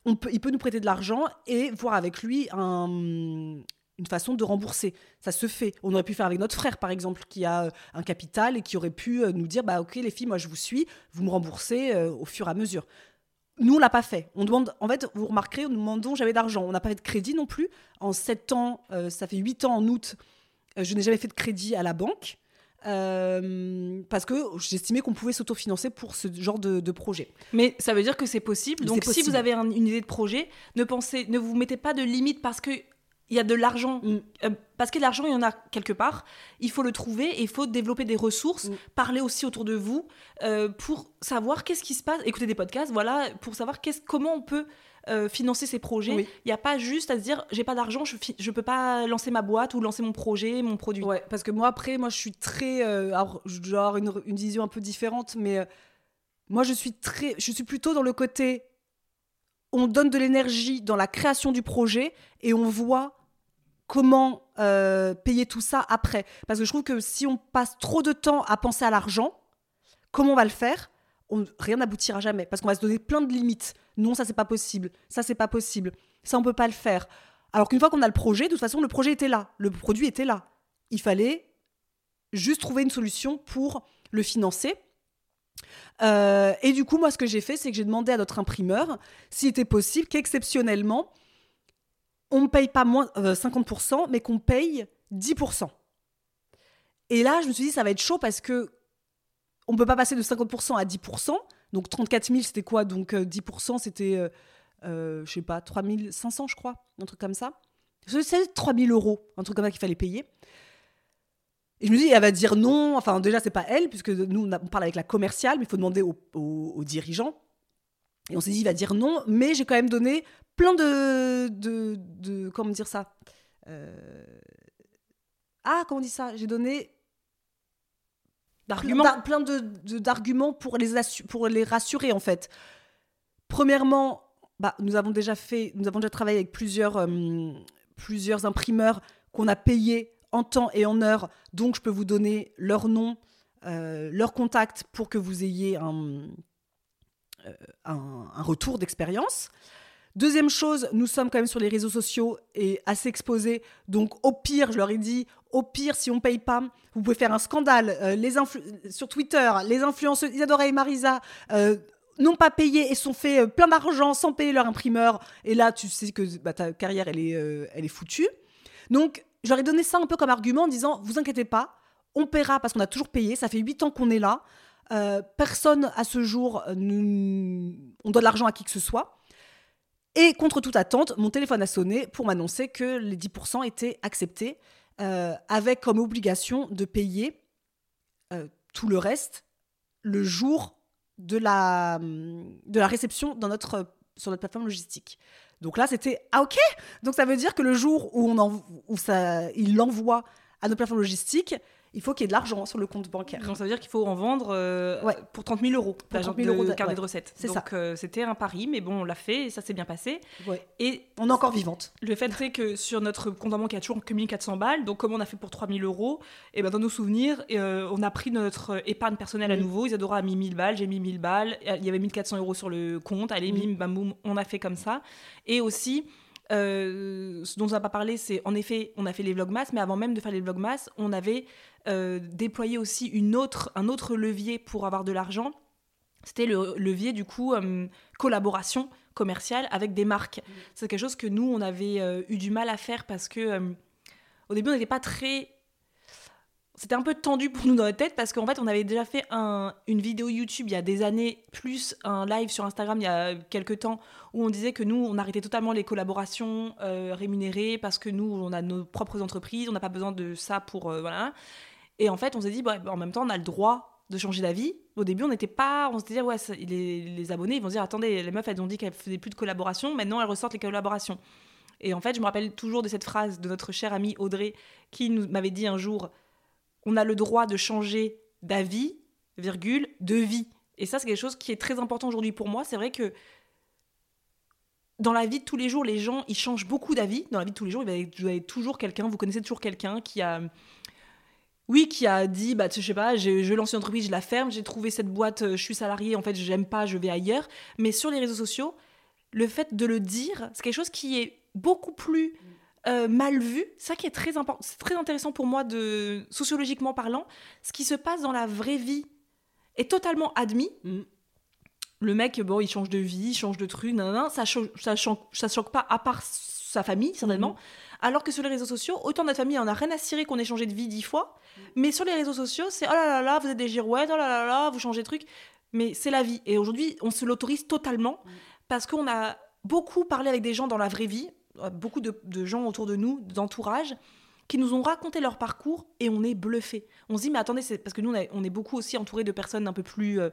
On peut, il peut nous prêter de l'argent et voir avec lui un- une façon de rembourser. Ça se fait. On aurait pu faire avec notre frère, par exemple, qui a euh, un capital et qui aurait pu euh, nous dire, bah ok les filles, moi je vous suis, vous me remboursez euh, au fur et à mesure. Nous, on l'a pas fait. On demande, en fait, vous remarquerez, nous demandons jamais d'argent. On n'a pas fait de crédit non plus. En 7 ans, euh, ça fait 8 ans en août, euh, je n'ai jamais fait de crédit à la banque. parce que j'estimais qu'on pouvait s'autofinancer pour ce genre de, de projet. Mais ça veut dire que c'est possible. Donc, si vous avez un- une idée de projet, ne pensez, ne vous mettez pas de limite parce que il y a de l'argent. Mm. Euh, parce que l'argent, il y en a quelque part. Il faut le trouver et il faut développer des ressources, Mm. parler aussi autour de vous euh, pour savoir qu'est-ce qui se passe, écouter des podcasts, voilà, pour savoir comment on peut euh, financer ces projets. Il Oui. n'y a pas juste à se dire j'ai pas d'argent, je ne peux pas lancer ma boîte ou lancer mon projet, mon produit. Ouais, parce que moi, après, moi, je suis très. alors, je dois avoir une, une vision un peu différente, mais moi, je suis très. Je suis plutôt dans le côté. On donne de l'énergie dans la création du projet et on voit comment euh, payer tout ça après. Parce que je trouve que si on passe trop de temps à penser à l'argent, comment on va le faire? Rien n'aboutira jamais. Parce qu'on va se donner plein de limites. Non, ça, c'est pas possible. Ça, c'est pas possible. Ça, on peut pas le faire. Alors qu'une fois qu'on a le projet, de toute façon, le projet était là. Le produit était là. Il fallait juste trouver une solution pour le financer. Euh, et du coup, moi, ce que j'ai fait, c'est que j'ai demandé à notre imprimeur s'il était possible qu'exceptionnellement, on ne paye pas moins euh, 50%, mais qu'on paye 10%. Et là, je me suis dit, ça va être chaud parce que on ne peut pas passer de 50% à 10%. Donc 34 000, c'était quoi? Donc euh, 10%, c'était, euh, euh, je sais pas, 3 500, je crois, un truc comme ça. C'est 3 000 euros, un truc comme ça qu'il fallait payer. Et je me dis, elle va dire non. Enfin, déjà, c'est pas elle, puisque nous, on, a- on parle avec la commerciale, mais il faut demander aux au, aux dirigeants. Et on s'est dit, il va dire non, mais j'ai quand même donné plein de. de, de comment dire ça Euh, Ah, comment on dit ça J'ai donné D'arguments. plein, d'arguments pour les, pour les rassurer, en fait. Premièrement, bah, nous avons déjà fait, nous avons déjà travaillé avec plusieurs, euh, plusieurs imprimeurs qu'on a payés en temps et en heure. Donc, je peux vous donner leur nom, euh, leur contact pour que vous ayez un, euh, un, un retour d'expérience. Deuxième chose, nous sommes quand même sur les réseaux sociaux et assez exposés. Donc, au pire, je leur ai dit, au pire, si on paye pas, vous pouvez faire un scandale. Euh, sur Twitter, les influenceuses Isadora et Marisa euh, n'ont pas payé et sont fait plein d'argent sans payer leur imprimeur. Et là, tu sais que bah, ta carrière, elle est, elle est foutue. Donc, je leur ai donné ça un peu comme argument en disant, vous inquiétez pas, on paiera parce qu'on a toujours payé. Ça fait huit ans qu'on est là. Euh, personne à ce jour, euh, nous- on donne l'argent à qui que ce soit. Et contre toute attente, mon téléphone a sonné pour m'annoncer que les 10% étaient acceptés, euh, avec comme obligation de payer tout le reste le jour de la, de la réception dans notre, sur notre plateforme logistique. Donc là, c'était ah ok. Donc ça veut dire que le jour où on où ça, il l'envoie à notre plateforme logistique, il faut qu'il y ait de l'argent sur le compte bancaire. Donc ça veut dire qu'il faut en vendre euh, Ouais. pour 30 000 euros, Pour l'agent 30 000 euros de de- carnet ouais. de recettes. C'est Donc euh, c'était un pari, mais bon, on l'a fait et ça s'est bien passé. Ouais. Et On est encore vivante. le fait c'est que sur notre compte en banque, il y a toujours que 1400 balles. Donc comme on a fait pour 3000 euros, et ben dans nos souvenirs, euh, on a pris notre épargne personnelle à Oui. nouveau. Isadora a mis 1000 balles, j'ai mis 1000 balles. Il y avait 1400 euros sur le compte. Allez, Oui. bim, bam, boum, on a fait comme ça. Et aussi, euh, ce dont on n'a pas parlé, c'est en effet, on a fait les vlogmas, mais avant même de faire les vlogmas, on avait euh, déployé aussi une autre, un autre levier pour avoir de l'argent. C'était le levier du coup euh, collaboration commerciale avec des marques. C'est quelque chose que nous on avait eu du mal à faire parce que au début on n'était pas très c'était un peu tendu pour nous dans notre tête parce qu'en fait on avait déjà fait un- une vidéo YouTube il y a des années plus un live sur Instagram il y a quelques temps où on disait que nous on arrêtait totalement les collaborations euh, rémunérées parce que nous on a nos propres entreprises on n'a pas besoin de ça pour euh, voilà. Et en fait on s'est dit bah, en même temps on a le droit de changer d'avis. Au début on n'était pas on s'était dit ouais les, abonnés ils vont se dire attendez les meufs elles ont dit qu'elles faisaient plus de collaborations maintenant elles ressortent les collaborations. Et en fait je me rappelle toujours de cette phrase de notre chère amie Audrey qui m'avait dit un jour on a le droit de changer d'avis, virgule, de vie. Et ça, c'est quelque chose qui est très important aujourd'hui pour moi. C'est vrai que dans la vie de tous les jours, les gens, ils changent beaucoup d'avis. Dans la vie de tous les jours, vous avez toujours quelqu'un, vous connaissez toujours quelqu'un qui a... Oui, qui a dit, bah, tu sais, je pas, je, je lance une entreprise, je la ferme, j'ai trouvé cette boîte, euh, je suis salarié, en fait, j'aime pas, je vais ailleurs. Mais sur les réseaux sociaux, le fait de le dire, c'est quelque chose qui est beaucoup plus euh, mal vu. Ça qui est très important, c'est très intéressant pour moi de sociologiquement parlant. Ce qui se passe dans la vraie vie est totalement admis. Mm. Le mec, bon, il change de vie, il change de truc, nanana, ça, cho- ça, choque, ça choque pas à part sa famille, certainement. Mhm. Alors que sur les réseaux sociaux, autant notre famille en a rien à cirer qu'on ait changé de vie dix fois, Mm. mais sur les réseaux sociaux, c'est oh là là là, vous êtes des girouettes, oh là là là, vous changez de truc. Mais c'est la vie. Et aujourd'hui, on se l'autorise totalement Mm. parce qu'on a beaucoup parlé avec des gens dans la vraie vie, beaucoup de, de gens autour de nous, d'entourage, qui nous ont raconté leur parcours et on est bluffé. On se dit, mais attendez, c'est parce que nous, on, a- on est beaucoup aussi entouré de personnes un peu plus euh,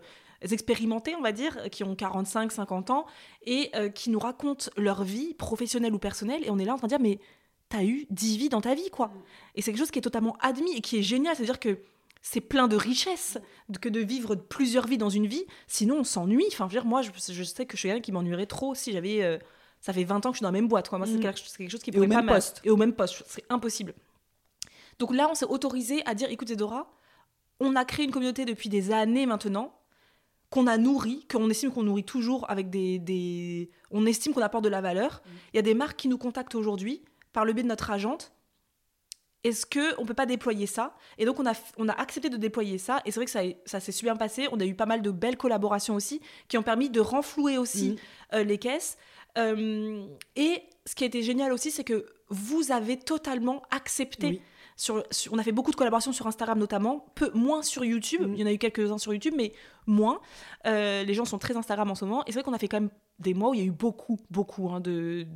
expérimentées, on va dire, qui ont 45, 50 ans et euh, qui nous racontent leur vie, professionnelle ou personnelle, et on est là en train de dire, mais t'as eu 10 vies dans ta vie, quoi. Et c'est quelque chose qui est totalement admis et qui est génial, c'est-à-dire que c'est plein de richesses que de vivre plusieurs vies dans une vie, sinon on s'ennuie. Enfin, je veux dire, moi, je, je sais que je suis quelqu'un qui m'ennuierait trop si j'avais. euh, ça fait 20 ans que je suis dans la même boîte, quoi. Moi, c'est quelque, c'est quelque chose qui Et pourrait au pas même poste. Et au même poste, c'est impossible. Donc là, on s'est autorisé à dire écoute, Zedora, on a créé une communauté depuis des années maintenant, qu'on a nourri, qu'on estime qu'on nourrit toujours avec des. des- On estime qu'on apporte de la valeur. Il y a des marques qui nous contactent aujourd'hui par le biais de notre agente. Est-ce que on peut pas déployer ça? Et donc on a, on a accepté de déployer ça. Et c'est vrai que ça, ça s'est super bien passé. On a eu pas mal de belles collaborations aussi qui ont permis de renflouer aussi Mhm. euh, les caisses. Euh, et ce qui a été génial aussi, c'est que vous avez totalement accepté. Oui. Sur, sur- on a fait beaucoup de collaborations sur Instagram notamment, peu moins sur YouTube. Mhm. Il y en a eu quelques-uns sur YouTube, mais moins. Euh, les gens sont très Instagram en ce moment. Et c'est vrai qu'on a fait quand même des mois où il y a eu beaucoup, beaucoup hein, de,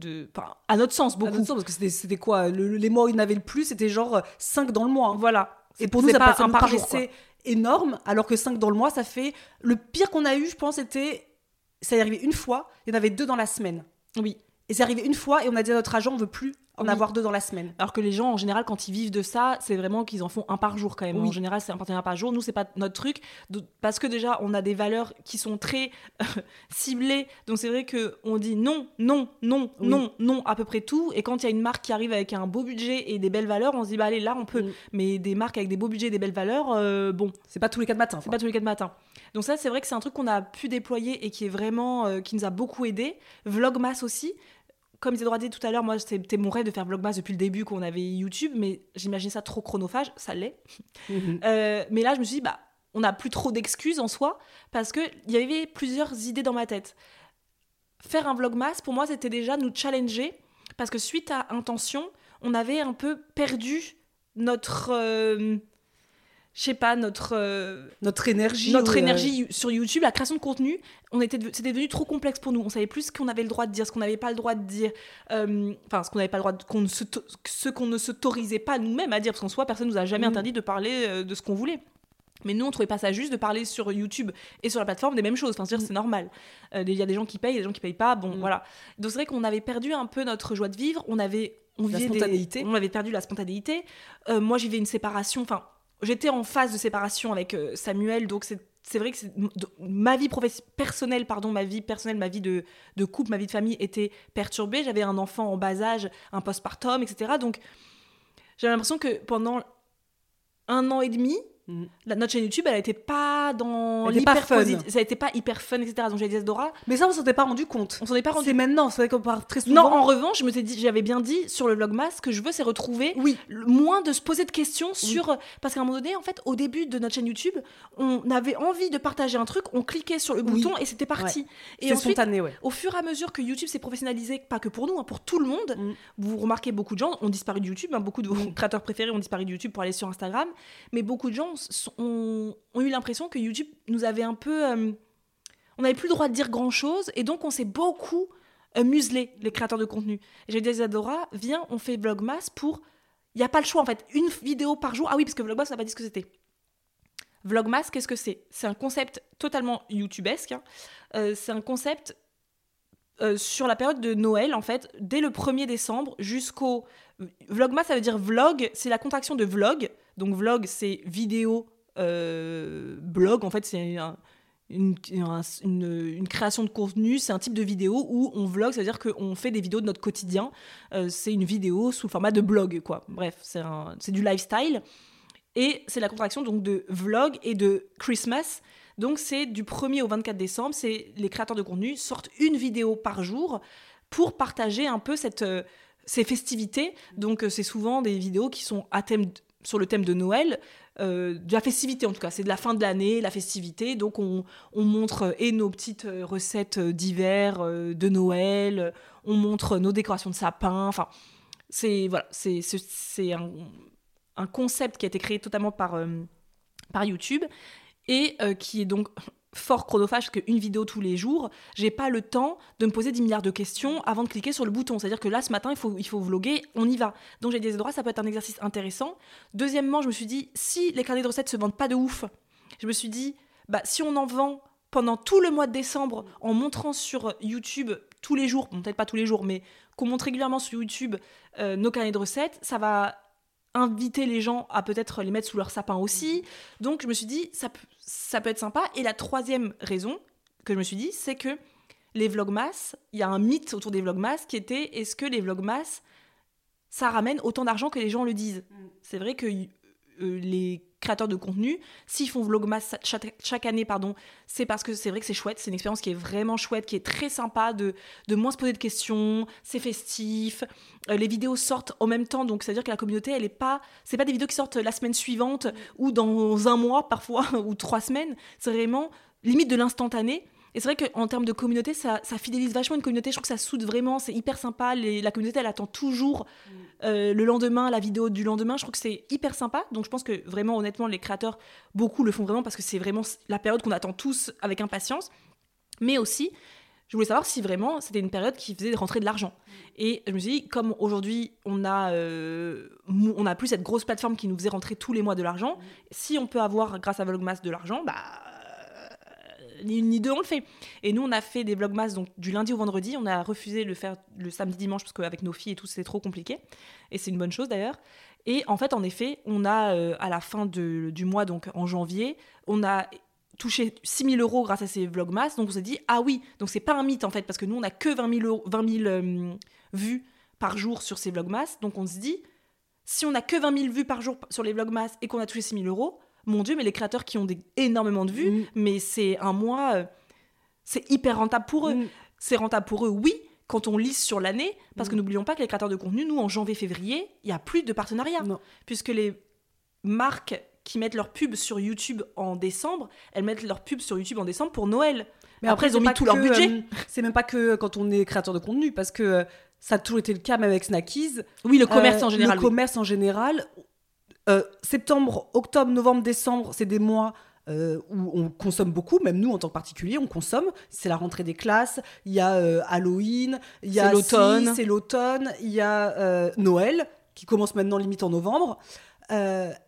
à notre sens, À beaucoup. notre sens, parce que c'était- c'était quoi le- le- Les mois où il y en avait le plus, c'était genre 5 dans le mois. hein. Voilà. Et pour nous, ça, pas ça un nous par jour, paraissait énorme, alors que 5 dans le mois, ça fait. Le pire qu'on a eu, je pense, c'était. Ça est arrivé une fois, il y en avait deux dans la semaine. Oui. Et c'est arrivé une fois, et on a dit à notre agent, on veut plus en Oui. avoir deux dans la semaine. Alors que les gens, en général, quand ils vivent de ça, c'est vraiment qu'ils en font un par jour quand même. Oui. En général, c'est un par jour. Nous, c'est pas notre truc. Parce que déjà, on a des valeurs qui sont très ciblées. Donc, c'est vrai qu'on dit non, non, non, Oui. non, non, à peu près tout. Et quand il y a une marque qui arrive avec un beau budget et des belles valeurs, on se dit, bah allez, là, on peut. Mais des marques avec des beaux budgets et des belles valeurs, euh, bon, C'est pas tous les quatre matins. c'est pas tous les cas de matin. Donc ça, c'est vrai que c'est un truc qu'on a pu déployer et qui est vraiment, euh, qui nous a beaucoup aidé. Vlogmas aussi. Comme Isadora dit tout à l'heure, moi, c'était mon rêve de faire Vlogmas depuis le début qu'on avait YouTube, mais j'imaginais ça trop chronophage, ça l'est. Mhm. Euh, mais là, je me suis dit, bah, on n'a plus trop d'excuses en soi, parce qu'il y avait plusieurs idées dans ma tête. Faire un vlogmas, pour moi, c'était déjà nous challenger, parce que suite à Intention, on avait un peu perdu notre... euh, je sais pas, notre... euh, Notre énergie. notre énergie sur YouTube, la création de contenu, on était, de- c'était devenu trop complexe pour nous. On savait plus ce qu'on avait le droit de dire, ce qu'on n'avait pas le droit de dire, euh, enfin ce qu'on n'avait pas le droit, de, qu'on ne se ce qu'on ne s'autorisait pas nous-mêmes à dire, parce qu'en soi, personne nous a jamais Mhm. interdit de parler euh, de ce qu'on voulait. Mais nous, on trouvait pas ça juste de parler sur YouTube et sur la plateforme des mêmes choses. Enfin, c'est-à-dire, c'est normal. Il y a des gens qui payent, il y a des gens qui payent pas. Bon, Mhm. voilà. Donc c'est vrai qu'on avait perdu un peu notre joie de vivre. On avait, on La des- spontanéité. on avait perdu la spontanéité. Euh, moi, j'ai une séparation. Enfin, j'étais en phase de séparation avec euh, Samuel, donc c'est c'est vrai que ma vie personnelle, pardon, ma vie personnelle, ma vie de, de couple, ma vie de famille était perturbée. J'avais un enfant en bas âge, un postpartum, etc. Donc, j'avais l'impression que pendant un an et demi, Mhm. la, notre chaîne YouTube, elle n'était pas dans l'hyper fun. Ça n'était pas hyper fun, etc. Donc, j'ai dit Dora, Mais ça, on s'en était pas rendu compte. on s'en est pas rendu C'est maintenant, c'est vrai qu'on parle très souvent. non, en revanche, je me suis dit, j'avais bien dit sur le vlogmas, que je veux, c'est retrouver Oui. le- moins de se poser de questions sur. Parce qu'à un moment donné, en fait, au début de notre chaîne YouTube, on avait envie de partager un truc, on cliquait sur le Oui. bouton et c'était parti. Et ensuite, spontané, ouais. au fur et à mesure que YouTube s'est professionnalisé, pas que pour nous, hein, pour tout le monde, Mm. vous remarquez beaucoup de gens ont disparu de YouTube, hein, beaucoup de vos Mm. créateurs préférés ont disparu de YouTube pour aller sur Instagram, mais beaucoup de gens ont, ont eu l'impression que YouTube nous avait un peu... euh, on n'avait plus le droit de dire grand-chose, et donc on s'est beaucoup euh, muselé, les créateurs de contenu. J'ai dit à Isadora, viens, on fait Vlogmas pour... Il n'y a pas le choix, en fait. Une vidéo par jour. Ah oui, parce que Vlogmas, on n'a pas dit ce que c'était. Vlogmas, qu'est-ce que c'est? C'est un concept totalement YouTubesque. hein. Euh, c'est un concept euh, sur la période de Noël, en fait, dès le 1er décembre jusqu'au. Vlogmas, ça veut dire vlog, c'est la contraction de vlog. Donc, vlog, c'est vidéo, euh, blog, en fait, c'est un- une, un- une- une création de contenu, c'est un type de vidéo où on vlog, ça veut dire qu'on fait des vidéos de notre quotidien. Euh, c'est une vidéo sous format de blog, quoi. Bref, c'est du lifestyle. Et c'est la contraction donc de vlog et de Christmas. Donc c'est du 1er au 24 décembre, c'est les créateurs de contenu sortent une vidéo par jour pour partager un peu cette, euh, ces festivités. Donc c'est souvent des vidéos qui sont à thème, sur le thème de Noël, euh, de la festivité en tout cas. C'est de la fin de l'année, la festivité. Donc on, on montre euh, et nos petites euh, recettes d'hiver, de Noël, on montre nos décorations de sapin. Enfin, c'est voilà, c'est un, un concept qui a été créé totalement par, par YouTube et qui est donc fort chronophage qu'une vidéo tous les jours, j'ai pas le temps de me poser 10 milliards de questions avant de cliquer sur le bouton. C'est-à-dire que là, ce matin, il faut, il faut vlogger, on y va. Donc j'ai à droits, ça peut être un exercice intéressant. Deuxièmement, je me suis dit, si les carnets de recettes se vendent pas de ouf, je me suis dit, bah, si on en vend pendant tout le mois de décembre en montrant sur YouTube tous les jours, peut-être pas tous les jours, mais qu'on montre régulièrement sur YouTube euh, nos carnets de recettes, ça va inviter les gens à peut-être les mettre sous leur sapin aussi. Donc je me suis dit, ça, peut- ça peut être sympa. Et la troisième raison que je me suis dit, c'est que les vlogmas, il y a un mythe autour des vlogmas qui était, est-ce que les vlogmas, ça ramène autant d'argent que les gens le disent? C'est vrai que euh, les créateurs de contenu, s'ils font vlogmas chaque, année, pardon, c'est parce que c'est vrai que c'est chouette, c'est une expérience qui est vraiment chouette, qui est très sympa de, de moins se poser de questions, c'est festif, euh, les vidéos sortent en même temps, donc c'est-à-dire que la communauté, elle est pas, c'est pas des vidéos qui sortent la semaine suivante ou dans un mois parfois ou trois semaines, c'est vraiment limite de l'instantané. Et c'est vrai qu'en termes de communauté, ça, ça fidélise vachement une communauté. Je trouve que ça soude vraiment, c'est hyper sympa. Les- la communauté, elle attend toujours euh, le lendemain, la vidéo du lendemain. Je trouve que c'est hyper sympa. Donc je pense que vraiment, honnêtement, les créateurs, beaucoup le font vraiment parce que c'est vraiment la période qu'on attend tous avec impatience. Mais aussi, je voulais savoir si vraiment c'était une période qui faisait rentrer de l'argent. Et je me suis dit, comme aujourd'hui, on a, euh, on a plus cette grosse plateforme qui nous faisait rentrer tous les mois de l'argent, si on peut avoir, grâce à Vlogmas, de l'argent, bah. Ni une ni deux, on le fait. Et nous, on a fait des vlogmas donc du lundi au vendredi. On a refusé de le faire le samedi dimanche parce qu'avec nos filles et tout, c'est trop compliqué. Et c'est une bonne chose d'ailleurs. Et en fait, en effet, on a euh, à la fin de- du mois, donc en janvier, on a touché 6 000 euros grâce à ces vlogmas. Donc on s'est dit, ah oui, donc c'est pas un mythe en fait, parce que nous, on a que 20 000, euros- 20 000 euh, vues par jour sur ces vlogmas. Donc on se dit, si on a que 20 000 vues par jour sur les vlogmas et qu'on a touché 6 000 euros, mon Dieu, mais les créateurs qui ont des, énormément de vues, Mm. mais c'est un mois, euh, c'est hyper rentable pour eux. Mm. C'est rentable pour eux, oui, quand on lise sur l'année, parce que Mm. n'oublions pas que les créateurs de contenu, nous, en janvier-février, il n'y a plus de partenariat. Non. Puisque les marques qui mettent leur pub sur YouTube en décembre, elles mettent leur pub sur YouTube en décembre pour Noël. Mais Après, ils ont mis pas tout leur que, budget. euh, c'est même pas que quand on est créateur de contenu, parce que euh, ça a toujours été le cas, même avec Snackies. Oui, le commerce Euh, en général. Le oui. commerce en général. Euh, septembre, octobre, novembre, décembre, c'est des mois euh, où on consomme beaucoup, même nous en tant que particulier, on consomme. C'est la rentrée des classes, il y a euh, Halloween, il y a l'automne. c'est l'automne, il y a euh, Noël qui commence maintenant limite en novembre.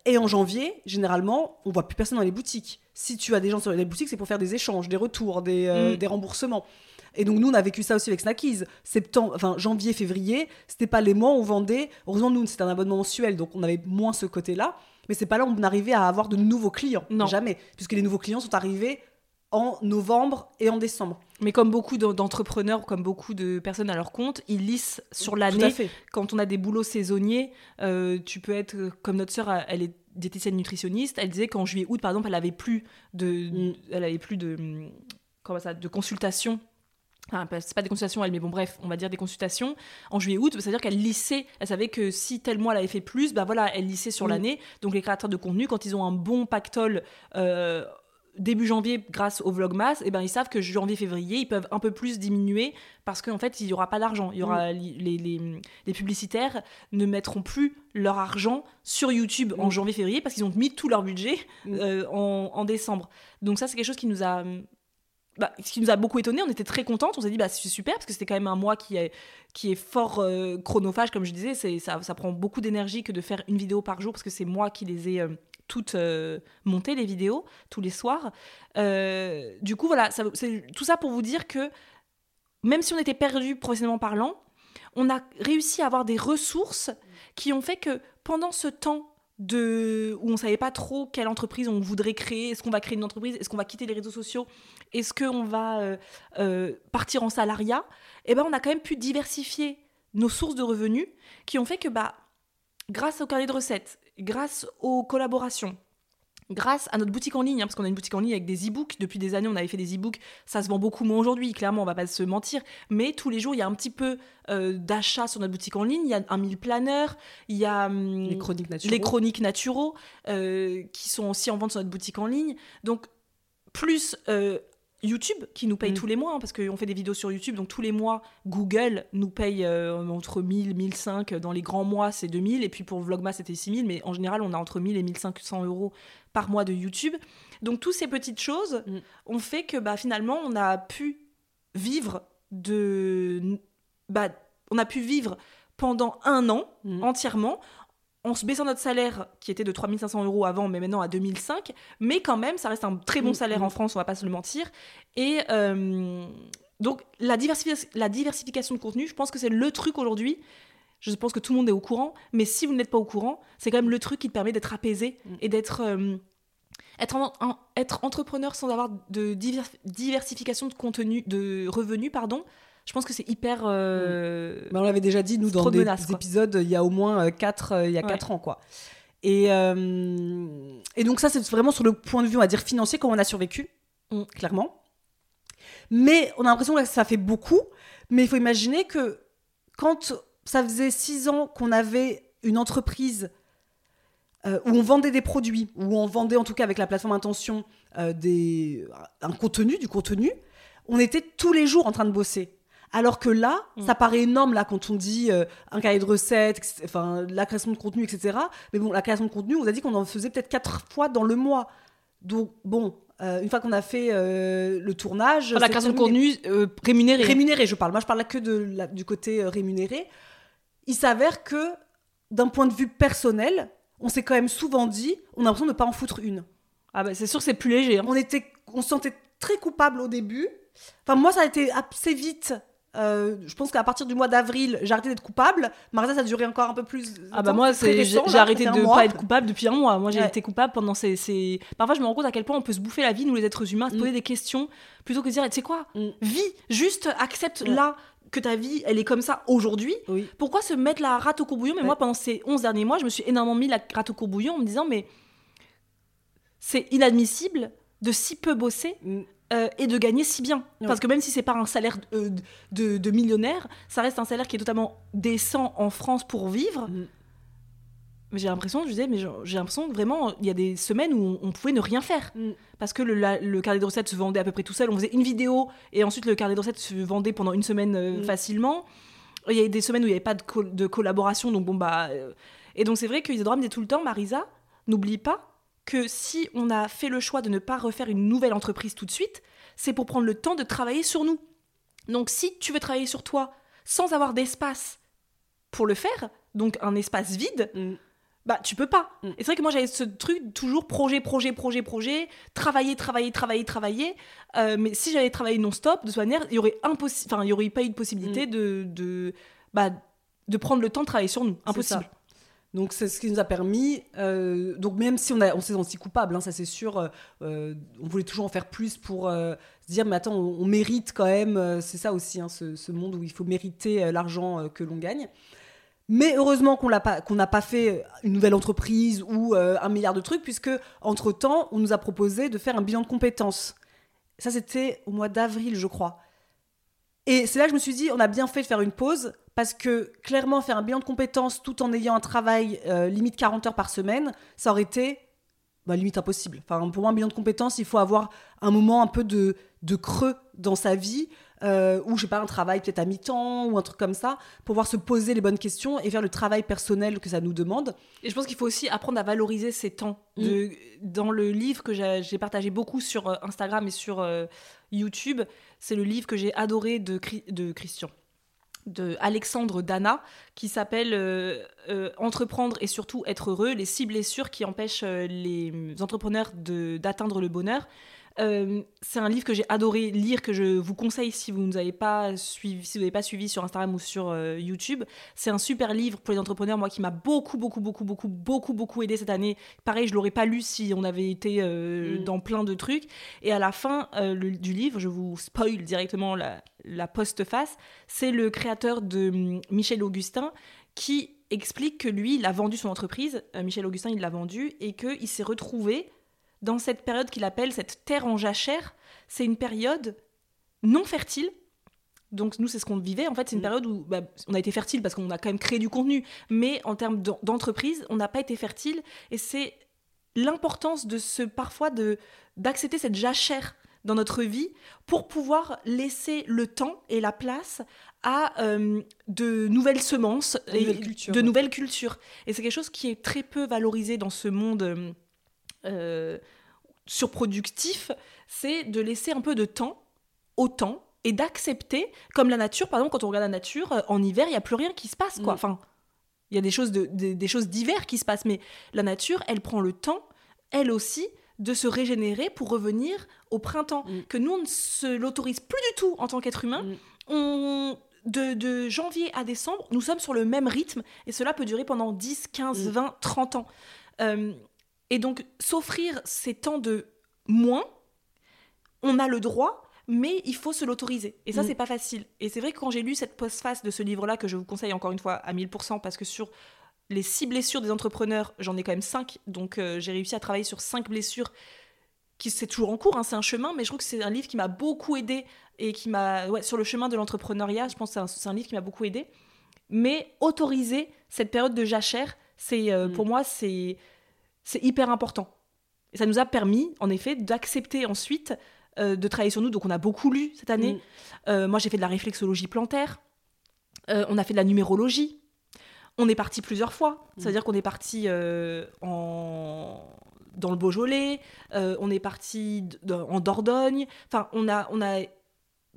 Et en janvier, généralement, on voit plus personne dans les boutiques. Si tu as des gens sur les boutiques, c'est pour faire des échanges, des retours, des, Mm. des remboursements. Et donc nous, on a vécu ça aussi avec Snackies. Septembre, enfin janvier, février, c'était pas les mois où on vendait. Heureusement, nous, c'était un abonnement mensuel, donc on avait moins ce côté-là. Mais c'est pas là où on arrivait à avoir de nouveaux clients. Non. Jamais. Puisque les nouveaux clients sont arrivés en novembre et en décembre. Mais comme beaucoup d'en- d'entrepreneurs, comme beaucoup de personnes à leur compte, ils lissent sur l'année. Quand on a des boulots saisonniers, euh, tu peux être euh, comme notre sœur, elle est diététicienne nutritionniste. Elle disait qu'en juillet août, par exemple, elle avait plus de, Mm. elle avait plus de, comment ça, de consultations. Enfin, c'est pas des consultations, elle, mais bon, bref, on va dire des consultations en juillet août. C'est-à-dire qu'elle lissait, elle savait que si tel mois elle avait fait plus, bah voilà, elle lissait sur l'année. Donc les créateurs de contenu, quand ils ont un bon pactole. euh, début janvier grâce au vlogmas et ben ils savent que janvier février ils peuvent un peu plus diminuer parce qu'en fait il y aura pas d'argent il y aura les, les, les publicitaires ne mettront plus leur argent sur YouTube en Mm. janvier février parce qu'ils ont mis tout leur budget euh, en, en décembre donc ça c'est quelque chose qui nous a bah, ce qui nous a beaucoup étonné on était très contentes on s'est dit bah c'est super parce que c'était quand même un mois qui est fort euh, chronophage comme je disais ça, prend beaucoup d'énergie que de faire une vidéo par jour parce que c'est moi qui les ai euh, toutes euh, montées les vidéos tous les soirs. Du coup voilà c'est tout ça pour vous dire que même si on était perdu professionnellement parlant on a réussi à avoir des ressources qui ont fait que pendant ce temps où on savait pas trop quelle entreprise on voudrait créer, est-ce qu'on va créer une entreprise, est-ce qu'on va quitter les réseaux sociaux, est-ce qu'on va euh, euh, partir en salariat, et ben on a quand même pu diversifier nos sources de revenus qui ont fait que bah grâce au carnet de recettes, grâce aux collaborations, grâce à notre boutique en ligne, hein, parce qu'on a une boutique en ligne avec des e-books. Depuis des années, on avait fait des e-books. Ça se vend beaucoup moins aujourd'hui, clairement, on va pas se mentir. Mais tous les jours, il y a un petit peu euh, d'achat sur notre boutique en ligne. Il y a un mille planeurs, il y a hum, Les chroniques naturelles. les chroniques naturaux euh, qui sont aussi en vente sur notre boutique en ligne. Donc, plus euh, YouTube qui nous paye Mm. tous les mois, hein, parce qu'on fait des vidéos sur YouTube. Donc, tous les mois, Google nous paye euh, entre 1000, 1005. Dans les grands mois, c'est 2000. Et puis pour Vlogmas, c'était 6000. Mais en général, on a entre 1000 et 1500 euros par mois de YouTube. Donc, toutes ces petites choses Mm. ont fait que bah, finalement, on a pu vivre de. Bah, on a pu vivre pendant un an Mm. entièrement en se baissant notre salaire qui était de 3500 euros avant mais maintenant à 2005 mais quand même ça reste un très bon Mm, salaire mm. en France on va pas se le mentir et euh, donc la, diversifi- la diversification de contenu je pense que c'est le truc aujourd'hui je pense que tout le monde est au courant mais si vous n'êtes pas au courant c'est quand même le truc qui te permet d'être apaisé Mm. et d'être euh, être, en- en- être entrepreneur sans avoir de divers- diversification de contenu de revenus pardon je pense que c'est hyper euh, Mais on l'avait déjà dit, nous, dans des menaces, quoi. épisodes, il y a au moins 4 il y a Ouais. quatre ans, quoi. Et, euh, et donc ça, c'est vraiment sur le point de vue, on va dire, financier, comment on a survécu, Mm. clairement. Mais on a l'impression que ça fait beaucoup. Mais il faut imaginer que quand ça faisait 6 ans qu'on avait une entreprise euh, où on vendait des produits, où on vendait en tout cas avec la plateforme Intention euh, des, un contenu, du contenu, on était tous les jours en train de bosser. Alors que là, Mm. ça paraît énorme là quand on dit euh, un cahier de recettes, enfin la création de contenu, etc. Mais bon, la création de contenu, on a dit qu'on en faisait peut-être quatre fois dans le mois. Donc bon, euh, une fois qu'on a fait euh, le tournage, Enfin, la création de contenu euh, rémunéré. Rémunéré, je parle. Moi, je parle là que de la- du côté rémunéré. Il s'avère que, d'un point de vue personnel, on s'est quand même souvent dit, on a l'impression de ne pas en foutre une. Ah bah c'est sûr que c'est plus léger. hein. On, était, on se sentait très coupable au début. Enfin, moi, ça a été assez vite. Euh, je pense qu'à partir du mois d'avril, j'ai arrêté d'être coupable. Marisa, ça a duré encore un peu plus. Ah bah moi j'ai arrêté de ne pas être coupable depuis un mois. Moi j'ai Ouais. été coupable pendant ces, ces- Parfois je me rends compte à quel point on peut se bouffer la vie nous les êtres humains, se Mm. poser des questions plutôt que de dire tu sais quoi, Mm. vis, juste accepte Ouais. là que ta vie elle est comme ça aujourd'hui. Oui. Pourquoi se mettre la rate au courbouillon? Mais Ouais. moi pendant ces 11 derniers mois je me suis énormément mis la rate au courbouillon en me disant mais c'est inadmissible de si peu bosser Mm. Euh, et de gagner si bien. Parce que même si c'est pas un salaire euh, de, de millionnaire, ça reste un salaire qui est totalement décent en France pour vivre. Mm. Mais J'ai l'impression, je disais, mais j'ai l'impression que vraiment, il y a des semaines où on, on pouvait ne rien faire. Mm. Parce que le, la- le carnet de recettes se vendait à peu près tout seul. On faisait une vidéo et ensuite le carnet de recettes se vendait pendant une semaine euh, Mm. facilement. Il y a eu des semaines où il n'y avait pas de, col- de collaboration. Donc bon, bah. euh, Et donc c'est vrai que Isadora me disait tout le temps, Marisa, n'oublie pas que si on a fait le choix de ne pas refaire une nouvelle entreprise tout de suite, c'est pour prendre le temps de travailler sur nous. Donc si tu veux travailler sur toi sans avoir d'espace pour le faire, donc un espace vide, Mm. bah tu peux pas. Mm. Et c'est vrai que moi j'avais ce truc toujours projet, projet, projet, projet, travailler, travailler, travailler, travailler. Euh, mais si j'avais travaillé non-stop, de toute manière, il y aurait impossi- enfin il y aurait pas eu de possibilité de de bah, de prendre le temps de travailler sur nous, impossible. Donc c'est ce qui nous a permis, euh, donc même si on, s'est senti coupable, hein, ça c'est sûr, euh, euh, on voulait toujours en faire plus pour se dire mais attends, on, mérite quand même, c'est ça aussi, hein, ce, monde où il faut mériter l'argent que l'on gagne. Mais heureusement qu'on l'a pas, n'a pas fait une nouvelle entreprise ou un milliard de trucs, puisque entre temps, on nous a proposé de faire un bilan de compétences. Ça c'était au mois d'avril, je crois. Et c'est là que je me suis dit, on a bien fait de faire une pause parce que clairement, faire un bilan de compétences tout en ayant un travail euh, limite 40 heures par semaine, ça aurait été bah, limite impossible. Enfin, pour moi, un bilan de compétences, il faut avoir un moment un peu de, de creux dans sa vie, euh, ou je sais pas, un travail peut-être à mi-temps, ou un truc comme ça, pour pouvoir se poser les bonnes questions et faire le travail personnel que ça nous demande. Et je pense qu'il faut aussi apprendre à valoriser ses temps. Mm. De, Dans le livre que j'ai partagé beaucoup sur euh, Instagram et sur YouTube, c'est le livre que j'ai adoré de, Christian de Alexandre Dana qui s'appelle euh, euh, Entreprendre et surtout être heureux, les six blessures qui empêchent euh, les entrepreneurs d'atteindre le bonheur. Euh, c'est un livre que j'ai adoré lire, que je vous conseille si vous n'avez pas suivi, si vous n'avez pas suivi sur Instagram ou sur euh, YouTube. C'est un super livre pour les entrepreneurs, moi qui m'a beaucoup, beaucoup, beaucoup, beaucoup, beaucoup, beaucoup aidé cette année. Pareil, je l'aurais pas lu si on avait été euh, mm. dans plein de trucs. Et à la fin du livre, je vous spoil directement la, la post-face, c'est le créateur de hum, Michel Augustin qui explique que lui, il a vendu son entreprise, Michel Augustin, il l'a vendu, et qu'il s'est retrouvé dans cette période qu'il appelle cette terre en jachère, c'est une période non fertile. Donc nous, c'est ce qu'on vivait. En fait, c'est une mm. période où bah, on a été fertile parce qu'on a quand même créé du contenu, mais en termes d'entreprise, on n'a pas été fertile. Et c'est l'importance de ce parfois de d'accepter cette jachère dans notre vie pour pouvoir laisser le temps et la place à euh, de nouvelles semences et de nouvelles cultures. Et c'est quelque chose qui est très peu valorisé dans ce monde. Euh, euh, surproductif, c'est de laisser un peu de temps au temps et d'accepter, comme la nature, par exemple, quand on regarde la nature, euh, en hiver, il n'y a plus rien qui se passe, quoi. Mm. Enfin, il y a des choses, de, des choses d'hiver qui se passent, mais la nature, elle prend le temps, elle aussi, de se régénérer pour revenir au printemps. Mm. Que nous, on ne se l'autorise plus du tout en tant qu'être humain. Mm. On, de, de, janvier à décembre, nous sommes sur le même rythme et cela peut durer pendant 10, 15, 20, 30 ans. Euh, et donc, s'offrir ces temps de moins, on a le droit, mais il faut se l'autoriser. Et ça, mm. c'est pas facile. Et c'est vrai que quand j'ai lu cette postface de ce livre-là, que je vous conseille encore une fois à 1000%, parce que sur les six blessures des entrepreneurs, j'en ai quand même cinq. Donc, euh, j'ai réussi à travailler sur cinq blessures qui c'est toujours en cours, hein, c'est un chemin, mais je trouve que c'est un livre qui m'a beaucoup aidé et qui m'a ouais, sur le chemin de l'entrepreneuriat. Je pense que c'est un, livre qui m'a beaucoup aidé. Mais autoriser cette période de jachère, c'est euh, mm. pour moi c'est c'est hyper important. Et ça nous a permis, en effet, d'accepter ensuite euh, de travailler sur nous. Donc, on a beaucoup lu cette année. Mm. Euh, moi, j'ai fait de la réflexologie plantaire. Euh, on a fait de la numérologie. On est parti plusieurs fois. Mm. C'est-à-dire qu'on est parti en... dans le Beaujolais. on est parti en Dordogne. Enfin, on a, on a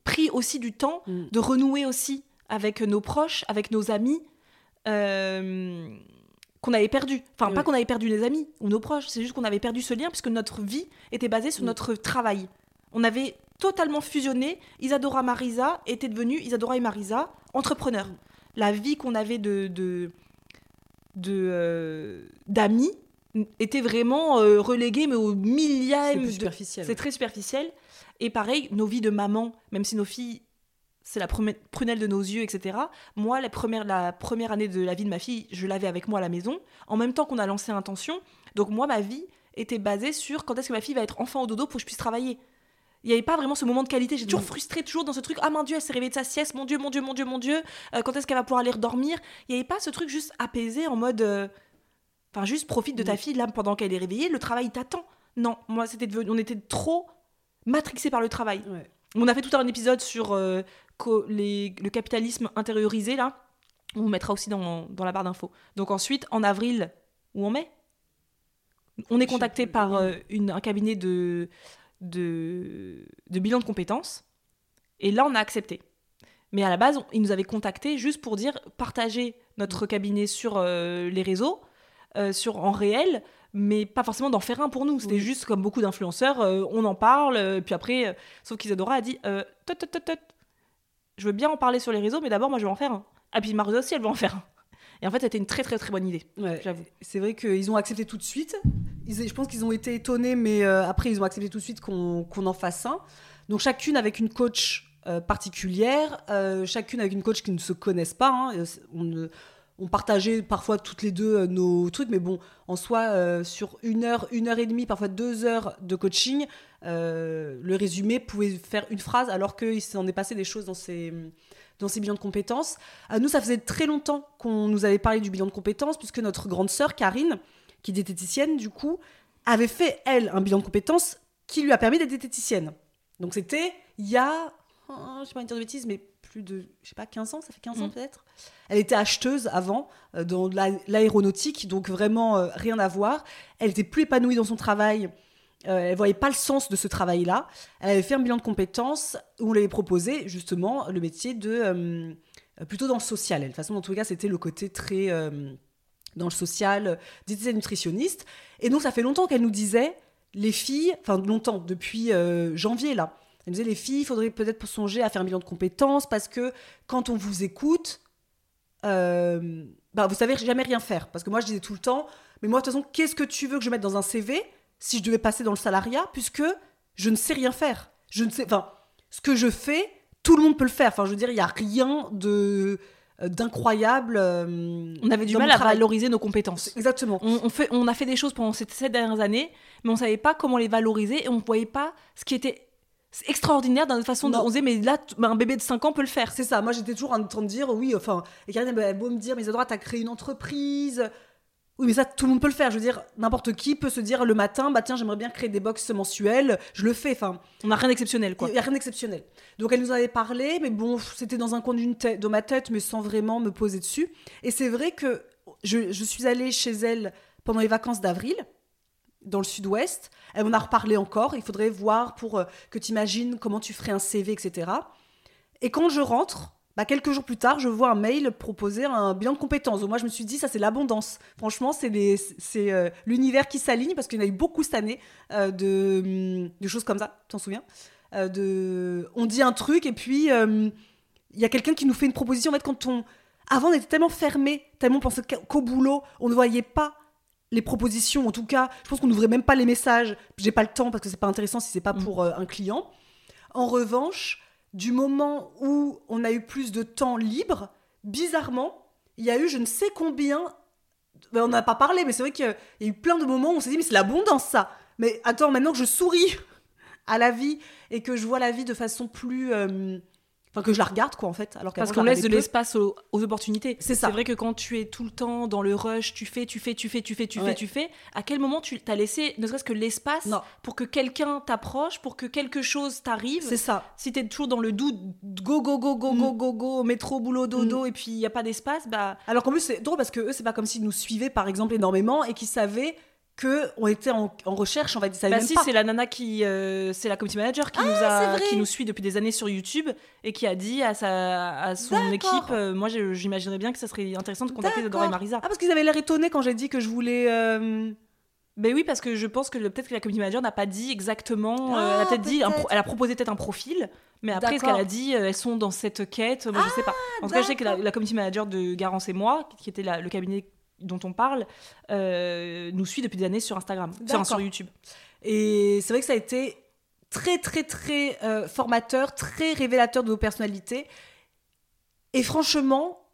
pris aussi du temps mm. de renouer aussi avec nos proches, avec nos amis qu'on avait perdu. Enfin, pas qu'on avait perdu des amis ou nos proches, c'est juste qu'on avait perdu ce lien puisque notre vie était basée sur notre travail. On avait totalement fusionné. Isadora Marisa était devenue Isadora et Marisa entrepreneurs. La vie qu'on avait de de euh, d'amis était vraiment euh, reléguée mais au millième. C'est superficiel. C'est très superficiel. Et pareil, nos vies de maman, même si nos filles c'est la prunelle de nos yeux, etc. Moi, la première, la première année de la vie de ma fille, je l'avais avec moi à la maison, en même temps qu'on a lancé Intention. Donc moi, ma vie était basée sur quand est-ce que ma fille va être enfant au dodo pour que je puisse travailler. Il n'y avait pas vraiment ce moment de qualité. J'ai toujours frustrée, toujours dans ce truc. Ah mon Dieu, elle s'est réveillée de sa sieste. Mon Dieu, mon Dieu, mon Dieu, mon Dieu. Euh, quand est-ce qu'elle va pouvoir aller dormir Il n'y avait pas ce truc juste apaisé en mode. Euh, enfin, juste profite de ta fille là pendant qu'elle est réveillée. Le travail t'attend. Non, moi, c'était on était trop matrixés par le travail. On a fait tout un épisode sur euh, le capitalisme intériorisé, là, on vous mettra aussi dans, la barre d'infos. Donc ensuite, en avril ou en mai, on est contacté par euh, une, un cabinet de, de, bilan de compétences. Et là, on a accepté. Mais à la base, ils nous avaient contacté juste pour dire partager notre cabinet sur euh, les réseaux, sur en réel, mais pas forcément d'en faire un pour nous. C'était juste comme beaucoup d'influenceurs, on en parle, puis après, sauf qu'Isadora a dit je veux bien en parler sur les réseaux, mais d'abord, moi, je vais en faire un. Ah, puis Marisa aussi, elle va en faire un. Et en fait, c'était une très très très bonne idée, Ouais. j'avoue. C'est vrai qu'ils ont accepté tout de suite. Ils- je pense qu'ils ont été étonnés, mais euh, après, ils ont accepté tout de suite qu'on qu'on en fasse un. Donc, chacune avec une coach euh, particulière, euh, chacune avec une coach qui ne se connaissent pas. hein. Euh, c'est- On, ne- on partageait parfois toutes les deux euh, nos trucs, mais bon, en soi, euh, sur une heure, une heure et demie, parfois deux heures de coaching, euh, le résumé pouvait faire une phrase, alors qu'il s'en est passé des choses dans ces, dans ces bilans de compétences. Nous, ça faisait très longtemps qu'on nous avait parlé du bilan de compétences, puisque notre grande sœur, Karine, qui est diététicienne, du coup, avait fait, elle, un bilan de compétences qui lui a permis d'être diététicienne. Donc c'était il y a, oh, je sais pas dire de bêtises, mais plus de, je sais pas, 15 ans, ça fait 15 ans Mm. peut-être. Elle était acheteuse avant, euh, dans l'aéronautique, donc vraiment euh, rien à voir. Elle était plus épanouie dans son travail. Euh, elle voyait pas le sens de ce travail-là. Elle avait fait un bilan de compétences où on lui avait proposé justement le métier de euh, plutôt dans le social. Elle. De toute façon, dans tous les cas, c'était le côté très dans le social, diététicienne nutritionniste. Et donc, ça fait longtemps qu'elle nous disait, les filles, enfin longtemps, depuis janvier là, elle nous disait les filles, il faudrait peut-être songer à faire un bilan de compétences parce que quand on vous écoute, euh, bah, vous savez jamais rien faire. Parce que moi, je disais tout le temps, mais moi, de toute façon, qu'est-ce que tu veux que je mette dans un CV si je devais passer dans le salariat puisque je ne sais rien faire? Je ne sais, enfin, ce que je fais, tout le monde peut le faire. Enfin, je veux dire, il n'y a rien de euh, d'incroyable. euh, On avait du mal à valoriser nos compétences. Exactement. On, on fait, on a fait des choses pendant ces sept dernières années, mais on savait pas comment les valoriser et on voyait pas ce qui était extraordinaire dans notre façon de. Non. On disait, mais là, un bébé de 5 ans peut le faire. C'est ça, moi j'étais toujours en train de dire, oui, enfin, et Karine, elle a beau me dire, mais Isadora, t'as créé une entreprise. Oui, mais ça, tout le monde peut le faire. Je veux dire, n'importe qui peut se dire le matin, bah tiens, j'aimerais bien créer des box mensuelles. Je le fais, enfin, On n'a rien d'exceptionnel, quoi. il n'y a rien d'exceptionnel. Donc elle nous en avait parlé, mais bon, c'était dans un coin d'une de ma tête, mais sans vraiment me poser dessus. Et c'est vrai que je, je suis allée chez elle pendant les vacances d'avril, dans le sud-ouest. Elle m'en a reparlé encore. Il faudrait voir pour euh, que tu imagines comment tu ferais un CV, etc. Et quand je rentre, bah, quelques jours plus tard, je vois un mail proposer un bilan de compétences. Donc moi, je me suis dit, ça, c'est l'abondance. Franchement, c'est euh, l'univers qui s'aligne parce qu'il y en a eu beaucoup cette année euh, de, hum, de choses comme ça. Tu t'en souviens? Euh. On dit un truc et puis euh, il y a quelqu'un qui nous fait une proposition. En fait, quand on. Avant, on était tellement fermé, tellement qu'au- qu'au boulot, on ne voyait pas les propositions. En tout cas, je pense qu'on n'ouvrait même pas les messages. J'ai pas le temps parce que c'est pas intéressant si c'est pas Mm. pour euh, un client. En revanche, du moment où on a eu plus de temps libre, bizarrement, il y a eu je ne sais combien. ben, on n'a pas parlé, mais c'est vrai qu'il y a il y a eu plein de moments où on s'est dit, mais c'est l'abondance ça. Mais attends, maintenant que je souris à la vie et que je vois la vie de façon plus. euh, Enfin, que je la regarde, quoi, en fait. Alors Parce qu'on la laisse de l'espace aux, aux opportunités. C'est ça. C'est vrai que quand tu es tout le temps dans le rush, tu fais, tu fais, tu fais, tu fais, tu Ouais. fais, tu fais, à quel moment tu t'as laissé ne serait-ce que l'espace pour que quelqu'un t'approche, pour que quelque chose t'arrive? C'est ça. Si t'es toujours dans le doute, go, go, go, go, go, Mm. go, go, métro, boulot, dodo, et puis il n'y a pas d'espace, bah. Alors qu'en plus, c'est drôle parce que eux, c'est pas comme s'ils nous suivaient, par exemple, énormément et qu'ils savaient que on était en, en recherche, en fait. Ils savaient Bah si, c'est la nana qui, euh, c'est la community manager qui nous c'est a, qui nous suit depuis des années sur YouTube et qui a dit à sa, à son équipe, euh, moi j'imaginerais bien que ça serait intéressant de contacter Dora et. Marisa. Ah, parce qu'ils avaient l'air étonnés quand j'ai dit que je voulais. euh, Ben oui, parce que je pense que peut-être que la community manager n'a pas dit exactement. euh, Ah, elle a peut-être dit, un peut-être. pro- elle a proposé peut-être un profil, mais après, ce qu'elle a dit, euh, elles sont dans cette quête. Moi, je sais pas. En tout cas, je sais que la, d'accord. la community manager de Garance et moi, qui était la- le cabinet dont on parle, euh, nous suit depuis des années sur Instagram, sur, YouTube. Et c'est vrai que ça a été très, très, très euh, formateur, très révélateur de nos personnalités. Et franchement,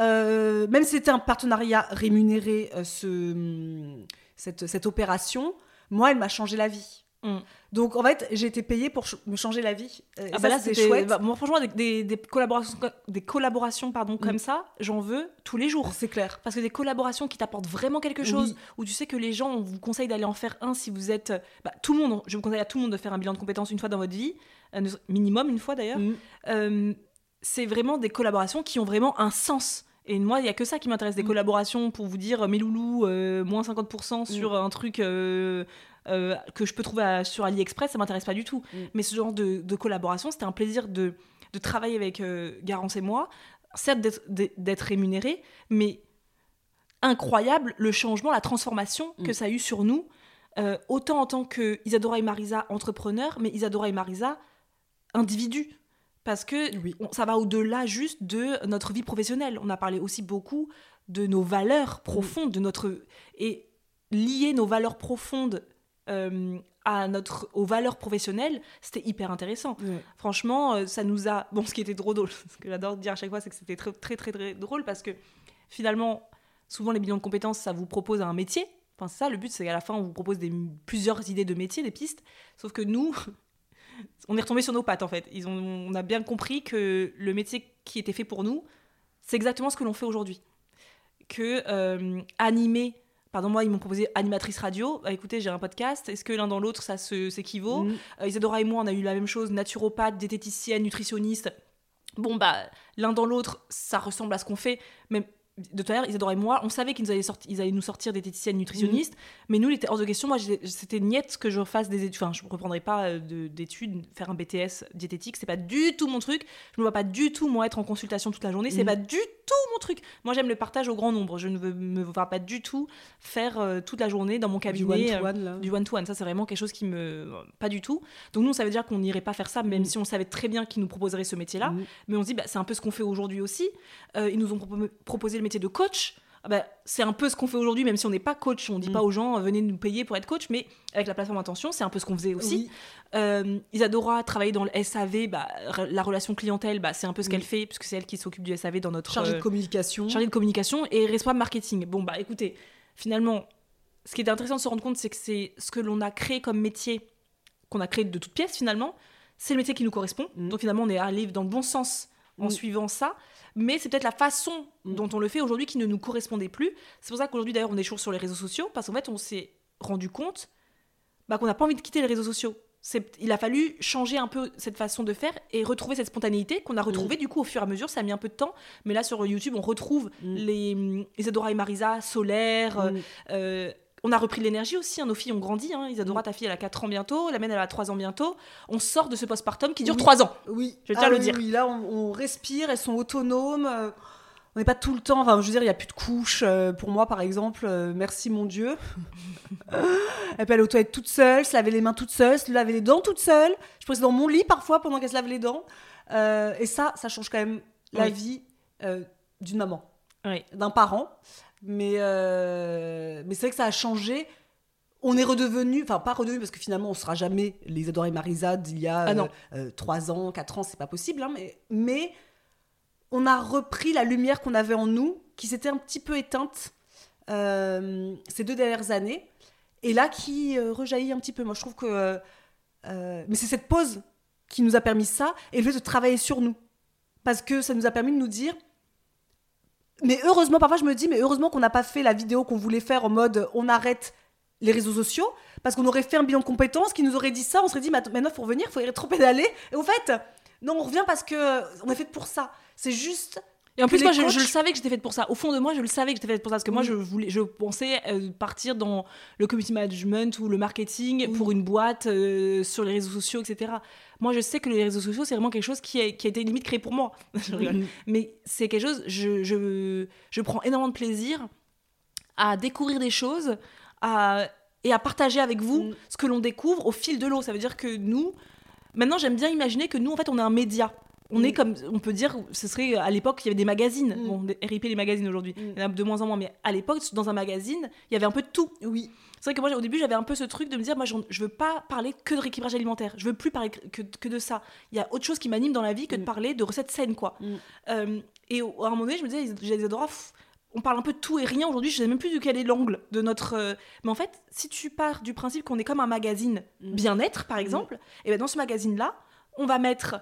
euh, même si c'était un partenariat rémunéré, ce, cette, cette opération, moi, elle m'a changé la vie. Mm. Donc, en fait, j'ai été payée pour ch- me changer la vie. Euh, Ah bah là, c'était chouette. bah, moi, franchement, des, des- des collaborations, des collaborations pardon, Mm. comme ça, j'en veux tous les jours. C'est clair. Parce que des collaborations qui t'apportent vraiment quelque chose, Oui. où tu sais que les gens, on vous conseille d'aller en faire un si vous êtes. bah, tout le monde, je vous conseille à tout le monde de faire un bilan de compétences une fois dans votre vie, euh, minimum une fois d'ailleurs. Mm. Euh, c'est vraiment des collaborations qui ont vraiment un sens. Et moi, il y a que ça qui m'intéresse, des collaborations pour vous dire, mes loulous, euh, moins 50% sur un truc euh, que je peux trouver à- sur AliExpress, ça m'intéresse pas du tout. Mm. Mais ce genre de, de collaboration, c'était un plaisir de, de travailler avec euh, Garance et moi. Certes, d'être- rémunéré, mais incroyable le changement, la transformation que Mm. ça a eu sur nous, euh, autant en tant que Isadora et Marisa entrepreneurs, mais Isadora et Marisa individus. Parce que Oui. ça va au-delà juste de notre vie professionnelle. On a parlé aussi beaucoup de nos valeurs profondes, de notre et lier nos valeurs profondes euh, à notre aux valeurs professionnelles, c'était hyper intéressant. Ouais. Franchement, euh, ça nous a bon ce qui était trop drôle, ce que j'adore dire à chaque fois, c'est que c'était très, très très très drôle parce que finalement, souvent les bilans de compétences, ça vous propose un métier. Enfin, c'est ça, le but, c'est qu'à la fin, on vous propose des, plusieurs idées de métiers, des pistes. Sauf que nous, on est retombé sur nos pattes, en fait. Ils ont, on a bien compris que le métier qui était fait pour nous, c'est exactement ce que l'on fait aujourd'hui. Que euh, animer, pardon, moi, ils m'ont proposé animatrice radio. Bah, écoutez, j'ai un podcast. Est-ce que l'un dans l'autre, ça s'équivaut Mm. euh, Isadora et moi, on a eu la même chose, naturopathe, diététicienne, nutritionniste. Bon, bah, l'un dans l'autre, ça ressemble à ce qu'on fait. Même de tout à l'heure, Isadora et moi, on savait qu'ils allaient, sorti- ils allaient nous sortir diététicienne, nutritionniste. Mais nous, il était hors de question. Moi, c'était niette que je fasse des études. Enfin, je ne reprendrai pas euh, de- d'études, faire un BTS diététique. C'est pas du tout mon truc. Je me vois pas du tout, moi, être en consultation toute la journée. C'est Mhm. pas du tout mon truc. Moi, j'aime le partage au grand nombre. Je ne veux- me vois pas du tout faire euh, toute la journée dans mon cabinet. euh, one-to-one, du one-to-one. Ça, c'est vraiment quelque chose qui me. Pas du tout. Donc, nous, on savait déjà qu'on n'irait pas faire ça, même Mm. si on savait très bien qu'ils nous proposeraient ce métier-là. Mm. Mais on se dit, bah, c'est un peu ce qu'on fait aujourd'hui aussi. Euh, ils nous ont propo- proposé le métier de coach. Ah bah, c'est un peu ce qu'on fait aujourd'hui, même si on n'est pas coach. On dit Mm. pas aux gens, euh, venez nous payer pour être coach, mais avec la plateforme Intention, c'est un peu ce qu'on faisait aussi. Oui. Euh, Isadora travailler dans le SAV, bah, la relation clientèle, bah, c'est un peu ce Oui. qu'elle fait, puisque c'est elle qui s'occupe du SAV dans notre Chargé euh, de communication. chargé de communication et responsable marketing. Bon, bah écoutez, finalement, ce qui est intéressant de se rendre compte, c'est que c'est ce que l'on a créé comme métier, qu'on a créé de toutes pièces finalement, c'est le métier qui nous correspond. Mm. Donc finalement, on est allé dans le bon sens en suivant ça. Mais c'est peut-être la façon Mm. dont on le fait aujourd'hui qui ne nous correspondait plus. C'est pour ça qu'aujourd'hui, d'ailleurs, on est toujours sur les réseaux sociaux, parce qu'en fait, on s'est rendu compte bah, qu'on n'a pas envie de quitter les réseaux sociaux. Il a fallu changer un peu cette façon de faire et retrouver cette spontanéité qu'on a retrouvée du coup au fur et à mesure. Ça a mis un peu de temps, mais là sur YouTube, on retrouve Mm. les Isadora et Marisa, Solaire. euh, Mm. euh, on a repris de l'énergie aussi. hein, Nos filles ont grandi. Hein. Isadora, ta fille, elle a 4 ans bientôt. La mienne, elle a 3 ans bientôt. On sort de ce postpartum qui dure Oui. 3 ans. Oui, Je tiens à Ah le oui, dire. Oui, là, on, on respire, elles sont autonomes. euh, on n'est pas tout le temps. Enfin, je veux dire, il n'y a plus de couches. euh, pour moi, par exemple, euh, merci mon Dieu. elle peut aller aux toilettes toute seule, se laver les mains toute seule, se laver les dents toute seule. Je peux dans mon lit parfois pendant qu'elle se lave les dents. Et ça, ça change quand même la Oui. vie d'une maman, d'un parent. Mais, euh, mais c'est vrai que ça a changé. On est redevenu, enfin pas redevenu parce que finalement on sera jamais les et Marisa d'il y a Ah non. 3 ans, 4 ans, c'est pas possible, hein, mais, mais on a repris la lumière qu'on avait en nous, qui s'était un petit peu éteinte euh, ces deux dernières années, et là qui euh, rejaillit un petit peu. Moi je trouve que. euh, euh, mais c'est cette pause qui nous a permis ça, et le fait de travailler sur nous. Parce que ça nous a permis de nous dire. Mais heureusement, parfois je me dis, mais heureusement qu'on n'a pas fait la vidéo qu'on voulait faire en mode on arrête les réseaux sociaux, parce qu'on aurait fait un bilan de compétences qui nous aurait dit ça, on serait dit, maintenant faut revenir, faut trop pédaler. Et au fait, non, on revient parce que on est fait pour ça. C'est juste. Et en plus, moi, je, coachs- je le savais que j'étais faite pour ça. Au fond de moi, je le savais que j'étais faite pour ça. Parce que moi, je, voulais, je pensais euh, partir dans le community management ou le marketing Oui. pour une boîte euh, sur les réseaux sociaux, etc. Moi, je sais que les réseaux sociaux, c'est vraiment quelque chose qui a, qui a été limite créé pour moi. Je rigole. Mais c'est quelque chose, je, je, je prends énormément de plaisir à découvrir des choses à, et à partager avec vous Mm. ce que l'on découvre au fil de l'eau. Ça veut dire que nous, maintenant, j'aime bien imaginer que nous, en fait, on est un média. On Mm. est comme, on peut dire, ce serait à l'époque, il y avait des magazines. Mm. Bon, RIP les magazines aujourd'hui. Mm. Il y en a de moins en moins, mais à l'époque, dans un magazine, il y avait un peu de tout. Oui. C'est vrai que moi, au début, j'avais un peu ce truc de me dire, moi, je veux pas parler que de rééquilibrage alimentaire. Je veux plus parler que, que de ça. Il y a autre chose qui m'anime dans la vie que de Mm. parler de recettes saines, quoi. Mm. Euh, et au- à un moment donné, je me disais, j'ai des Isadora, on parle un peu de tout et rien aujourd'hui. Je sais même plus de quel est l'angle de notre. euh, Mais en fait, si tu pars du principe qu'on est comme un magazine Mm. bien-être, par exemple, et ben dans ce magazine-là, on va mettre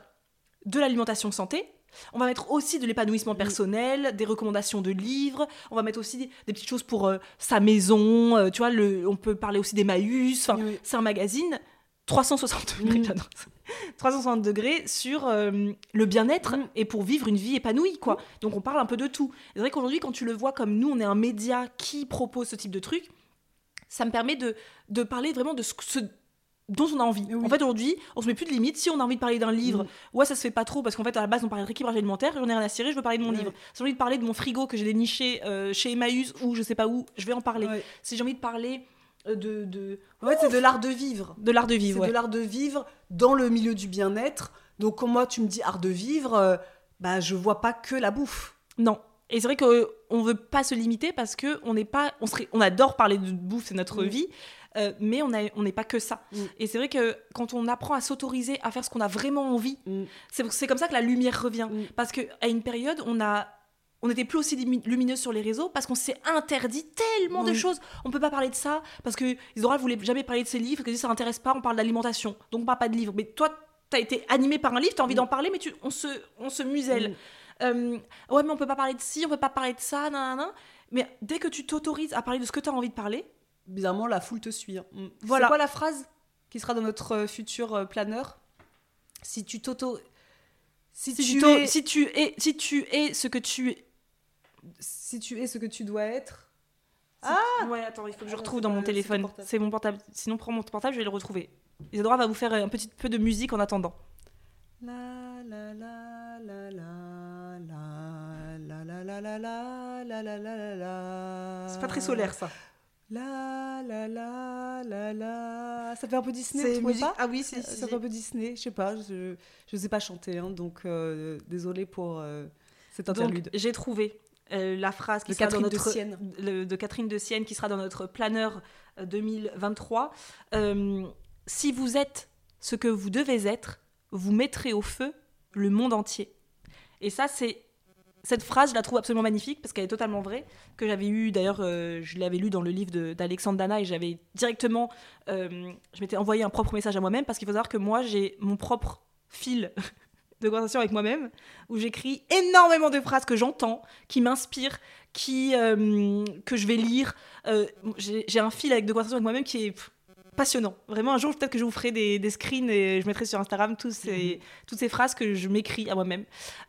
de l'alimentation santé. On va mettre aussi de l'épanouissement Mm. personnel, des recommandations de livres. On va mettre aussi des petites choses pour euh, sa maison. euh, tu vois, le, on peut parler aussi des. Enfin, Oui. c'est un magazine 360 degrés, Mm. j'adore ça. 360 degrés sur euh, le bien-être Mm. et pour vivre une vie épanouie, quoi. Donc on parle un peu de tout. C'est vrai qu'aujourd'hui, quand tu le vois comme nous, on est un média qui propose ce type de truc, ça me permet de, de parler vraiment de ce, ce dont on a envie. Oui. En fait, aujourd'hui, on se met plus de limites. Si on a envie de parler d'un livre, Mm. ouais, ça se fait pas trop parce qu'en fait, à la base, on parlait de rééquilibrage alimentaire. J'en ai rien à cirer, je veux parler de mon livre. Si j'ai envie de parler de mon frigo que j'ai déniché euh, chez Emmaüs ou je sais pas où, je vais en parler. Si j'ai envie de parler euh, de, de, En fait, c'est de l'art de vivre. de l'art de C'est vivre, ouais. de l'art de vivre dans le milieu du bien-être. Donc, quand moi, tu me dis art de vivre, euh, bah, je vois pas que la bouffe. Non. Et c'est vrai qu'on veut pas se limiter parce que on n'est pas, on serait, on adore parler de bouffe, c'est notre Mm. vie, euh, mais on n'est pas que ça. Mm. Et c'est vrai que quand on apprend à s'autoriser à faire ce qu'on a vraiment envie, Mm. c'est comme ça que la lumière revient. Mm. Parce que à une période, on a on n'était plus aussi lumi- lumineux sur les réseaux parce qu'on s'est interdit tellement de Oui. choses. On peut pas parler de ça parce que Isadora voulait jamais parler de ses livres, parce que ça intéresse pas, on parle d'alimentation. Donc on parle pas de livres. Mais toi, t'as été animé par un livre, t'as envie Mm. d'en parler, mais tu, on, se, on se muselle. Mm. Euh, ouais, mais on peut pas parler de ci, on peut pas parler de ça, nan, nan, nan. Mais dès que tu t'autorises à parler de ce que tu as envie de parler, Bizarrement, la foule te suit. hein. Mm. Voilà. C'est quoi la phrase qui sera dans notre euh, futur euh, planeur Si tu t'auto. Si, si tu es... si tu es, si tu es ce que tu es. si tu es ce que tu dois être. Ah Ouais, attends, il faut que je Ah, retrouve dans mon téléphone. C'est mon portable. Sinon, prends mon portable, je vais le retrouver. Isadora va vous faire un petit peu de musique en attendant. La la la la la la la la la la la la la la la. C'est pas très solaire, ça. La la la la la. Ça fait un peu Disney, vous pas Ah oui, si, Ça si, ça si. fait un peu Disney, je sais pas, je je sais pas chanter, hein, donc euh, désolé pour euh, cet interlude. j'ai trouvé euh, la phrase qui De sera dans Catherine de notre Sienne. le- de Catherine de Sienne qui sera dans notre planeur euh, 2023. Euh, si vous êtes ce que vous devez être, vous mettrez au feu le monde entier. Et ça, c'est cette phrase, je la trouve absolument magnifique parce qu'elle est totalement vraie. Que j'avais eu d'ailleurs, euh, je l'avais lu dans le livre d'Alexandre Dana et j'avais directement, euh, je m'étais envoyé un propre message à moi-même parce qu'il faut savoir que moi j'ai mon propre fil de conversation avec moi-même où j'écris énormément de phrases que j'entends, qui m'inspirent, qui euh, que je vais lire. J'ai un fil avec de conversation avec moi-même qui est passionnant. Vraiment, un jour peut-être que je vous ferai des, des screens et je mettrai sur Instagram tous ces, toutes ces phrases que je m'écris à moi-même.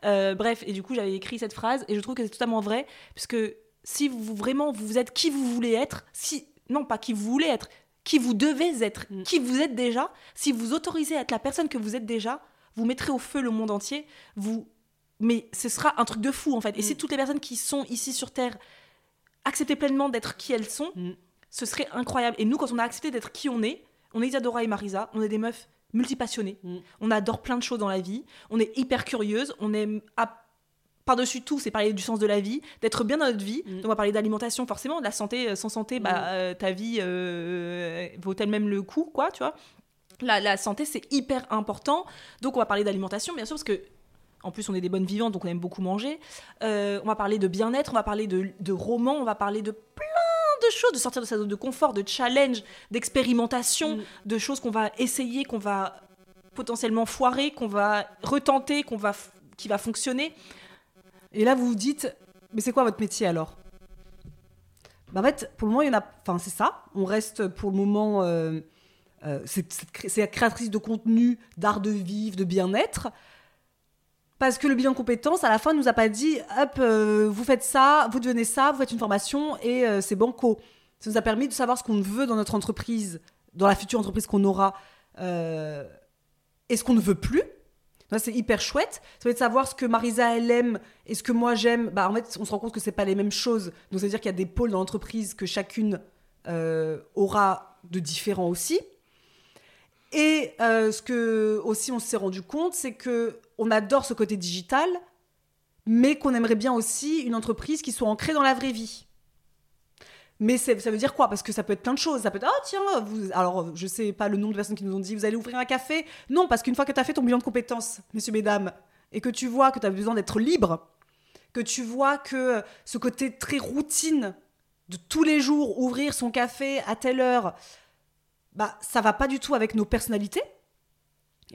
Euh, bref, et du coup j'avais écrit cette phrase et je trouve que c'est totalement vrai puisque si vous vraiment vous êtes qui vous voulez être, si non pas qui vous voulez être, qui vous devez être, Mm. qui vous êtes déjà, si vous autorisez à être la personne que vous êtes déjà, vous mettrez au feu le monde entier. Vous, mais ce sera un truc de fou en fait. Et si toutes les personnes qui sont ici sur Terre acceptaient pleinement d'être qui elles sont. Ce serait incroyable. Et nous, quand on a accepté d'être qui on est, on est Isadora et Marisa, on est des meufs multipassionnées. Mm. On adore plein de choses dans la vie. On est hyper curieuses. On aime à- par-dessus tout, c'est parler du sens de la vie, d'être bien dans notre vie. Mm. Donc on va parler d'alimentation forcément, de la santé. euh, Sans santé, bah, Mm. euh, ta vie euh, vaut-elle même le coup, quoi, tu vois la, la santé, c'est hyper important. Donc, on va parler d'alimentation, bien sûr, parce que, en plus, on est des bonnes vivantes, donc on aime beaucoup manger. Euh, on va parler de bien-être, on va parler de, de romans, on va parler de plein de choses, de sortir de sa zone de confort, de challenge, d'expérimentation, Mm. de choses qu'on va essayer, qu'on va potentiellement foirer, qu'on va retenter, qu'on va, qui va fonctionner. Et là, vous vous dites, mais c'est quoi votre métier alors? Bah, En fait, pour le moment, il y en a. Enfin, c'est ça. On reste pour le moment. euh, euh, c'est créatrice de contenu, d'art de vivre, de bien-être. Parce que le bilan de compétences, à la fin, ne nous a pas dit hop, euh, vous faites ça, vous devenez ça, vous faites une formation et euh, c'est banco. Ça nous a permis de savoir ce qu'on veut dans notre entreprise, dans la future entreprise qu'on aura, euh, et ce qu'on ne veut plus. C'est hyper chouette. Ça être de savoir ce que Marisa, elle aime et ce que moi, j'aime. Bah, en fait, on se rend compte que c'est pas les mêmes choses. Donc, ça veut dire qu'il y a des pôles dans l'entreprise que chacune aura de différents aussi. Et ce que aussi on s'est rendu compte, c'est que on adore ce côté digital, mais qu'on aimerait bien aussi une entreprise qui soit ancrée dans la vraie vie. Mais ça veut dire quoi? Parce que ça peut être plein de choses. Ça peut être, ah tiens, vous... alors je sais pas le nombre de personnes qui nous ont dit, vous allez ouvrir un café? Non, parce qu'une fois que tu as fait ton bilan de compétences, messieurs, mesdames, et que tu vois que tu as besoin d'être libre, que tu vois que ce côté très routine de tous les jours, ouvrir son café à telle heure, bah ça va pas du tout avec nos personnalités.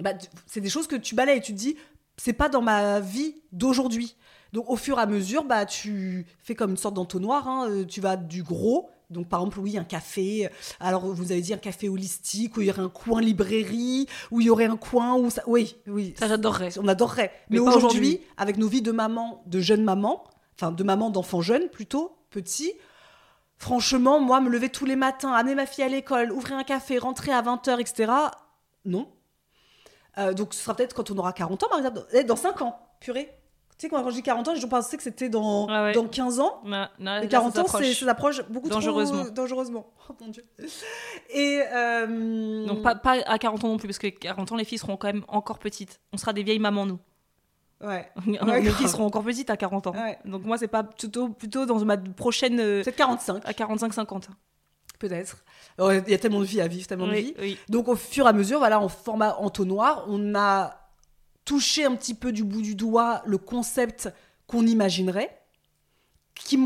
Bah, c'est des choses que tu balayes et tu te dis, c'est pas dans ma vie d'aujourd'hui. Donc au fur et à mesure, bah tu fais comme une sorte d'entonnoir. hein, euh, tu vas du gros. Donc par exemple, oui, un café. Alors vous avez dit un café holistique où il y aurait un coin librairie, où il y aurait un coin où ça. Oui, oui. Ça, j'adorerais. On adorerait. Mais, aujourd'hui, avec nos vies de maman, de jeunes mamans, enfin de maman d'enfants jeunes plutôt, petits, franchement, moi, me lever tous les matins, amener ma fille à l'école, ouvrir un café, rentrer à 20h, etc., non. Euh, donc ce sera peut-être quand on aura 40 ans, par exemple, Eh, dans 5 ans, purée. Tu sais, quand j'ai 40 ans, je pensais que c'était dans, Ouais, ouais. dans 15 ans. Non, non, Mais là, 40 ça ans, c'est- ça s'approche beaucoup Dangereusement. trop dangereusement. Oh mon dieu. Et euh, Donc pas, pas à 40 ans non plus, parce que 40 ans, les filles seront quand même encore petites. On sera des vieilles mamans, nous. Ouais. Mes filles seront encore petites à 40 ans. Ouais. Donc moi, c'est pas plutôt, plutôt dans ma prochaine. Peut-être 45, à 45-50. Peut-être. Alors, Il y a tellement de vie à vivre, tellement de vie. Oui. Donc au fur et à mesure, voilà, en format entonnoir, on a touché un petit peu du bout du doigt le concept qu'on imaginerait, qui,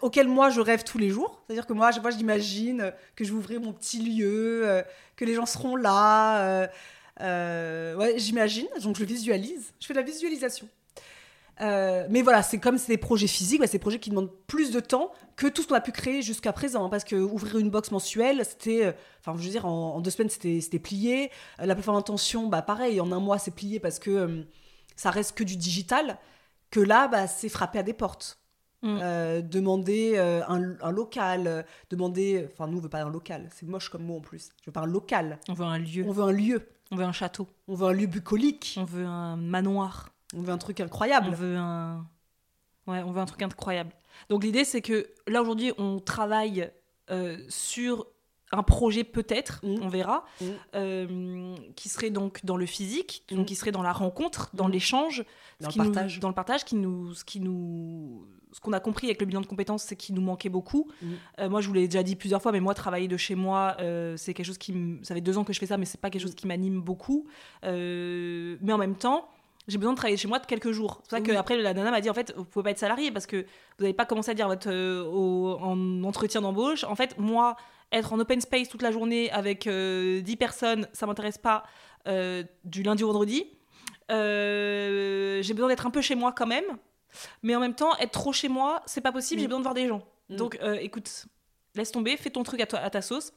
auquel moi je rêve tous les jours. C'est-à-dire que moi, je- moi j'imagine que je vais ouvrir mon petit lieu, euh, que les gens seront là. euh, euh, ouais, j'imagine, donc je visualise. Je fais de la visualisation. Euh, mais voilà, c'est comme c'est des projets physiques, bah, c'est des projets qui demandent plus de temps que tout ce qu'on a pu créer jusqu'à présent. hein, parce que ouvrir une box mensuelle, c'était, euh, enfin, je veux dire, en, en deux semaines, c'était plié. Euh, la plateforme d'intention, bah, pareil, en un mois, c'est plié parce que ça reste que du digital. Que là, bah, c'est frapper à des portes. Mm. Demander un, un local, demander, enfin, nous, on veut pas un local, c'est moche comme mot en plus. Je veux pas un local, On veut un lieu, on veut un lieu, on veut un château, on veut un lieu bucolique, on veut un manoir, on veut un truc on incroyable. veut un. Ouais, on veut un truc incroyable. Donc l'idée, c'est que là, aujourd'hui, on travaille euh, sur un projet peut-être, Mm. on verra, Mm. euh, qui serait donc dans le physique, donc qui serait dans la rencontre, dans l'échange, Dans le nous- partage. dans le partage, qui nous, ce qui nous, ce qu'on a compris avec le bilan de compétences, c'est qu'il nous manquait beaucoup. Euh, moi, je vous l'ai déjà dit plusieurs fois, mais moi, travailler de chez moi, euh, c'est quelque chose qui, me- ça fait deux ans que je fais ça, mais c'est pas quelque chose qui m'anime beaucoup. Mais en même temps, j'ai besoin de travailler chez moi de quelques jours. C'est pour ça Oui. que après la nana m'a dit en fait, vous pouvez pas être salarié parce que vous n'avez pas commencé à dire votre euh, au- en entretien d'embauche. En fait, moi, être en open space toute la journée avec euh, 10 personnes, ça m'intéresse pas euh, du lundi au vendredi. Euh, j'ai besoin d'être un peu chez moi quand même, mais en même temps, être trop chez moi, c'est pas possible. J'ai besoin de voir des gens. Mm. Donc, euh, écoute, laisse tomber, fais ton truc à, toi, à ta sauce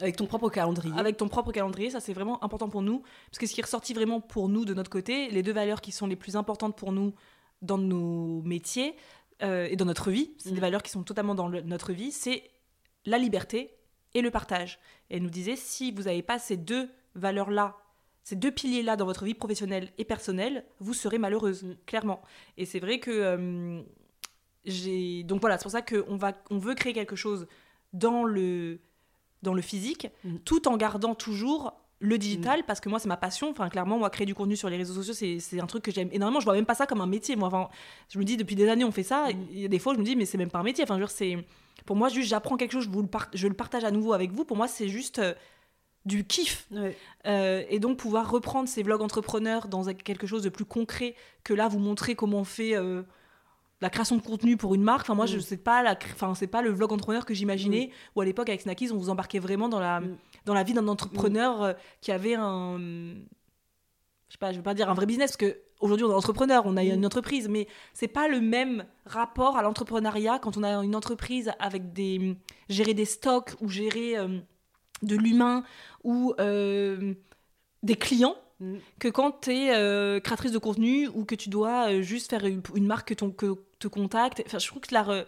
Avec ton propre calendrier. avec ton propre calendrier, ça c'est vraiment important pour nous. Parce que ce qui est ressorti vraiment pour nous de notre côté, les deux valeurs qui sont les plus importantes pour nous dans nos métiers euh, et dans notre vie, c'est Mhm. des valeurs qui sont totalement dans le- notre vie, c'est la liberté et le partage. Et elle nous disait, si vous n'avez pas ces deux valeurs-là, ces deux piliers-là dans votre vie professionnelle et personnelle, vous serez malheureuse, Mhm. clairement. Et c'est vrai que euh, j'ai... Donc voilà, c'est pour ça qu'on va... on veut créer quelque chose dans le, dans le physique, Mhm. tout en gardant toujours le digital, parce que moi, c'est ma passion. Enfin, clairement, moi, créer du contenu sur les réseaux sociaux, c'est un truc que j'aime énormément. Je vois même pas ça comme un métier. Moi, enfin, je me dis, depuis des années, on fait ça. Il y a des fois, je me dis, mais c'est même pas un métier. Enfin, je veux dire, c'est... Pour moi, juste, j'apprends quelque chose, je, vous le par- je le partage à nouveau avec vous. Pour moi, c'est juste euh, du kiff. Ouais. Euh, et donc pouvoir reprendre ces vlogs entrepreneurs dans quelque chose de plus concret que là vous montrer comment on fait euh, la création de contenu pour une marque. Enfin moi je Mm. sais pas la, enfin c'est pas le vlog entrepreneur que j'imaginais ou à l'époque avec Snackies on vous embarquait vraiment dans la Mm. dans la vie d'un entrepreneur euh, qui avait un je sais pas, je veux pas dire un vrai business parce que aujourd'hui on est entrepreneur, on a Mm. une entreprise, mais c'est pas le même rapport à l'entrepreneuriat quand on a une entreprise avec des gérer des stocks ou gérer euh, de l'humain ou euh, des clients Mm. que quand tu es créatrice de contenu ou que tu dois euh, juste faire une, une marque que, ton, que te contacte. Enfin, je trouve que la re-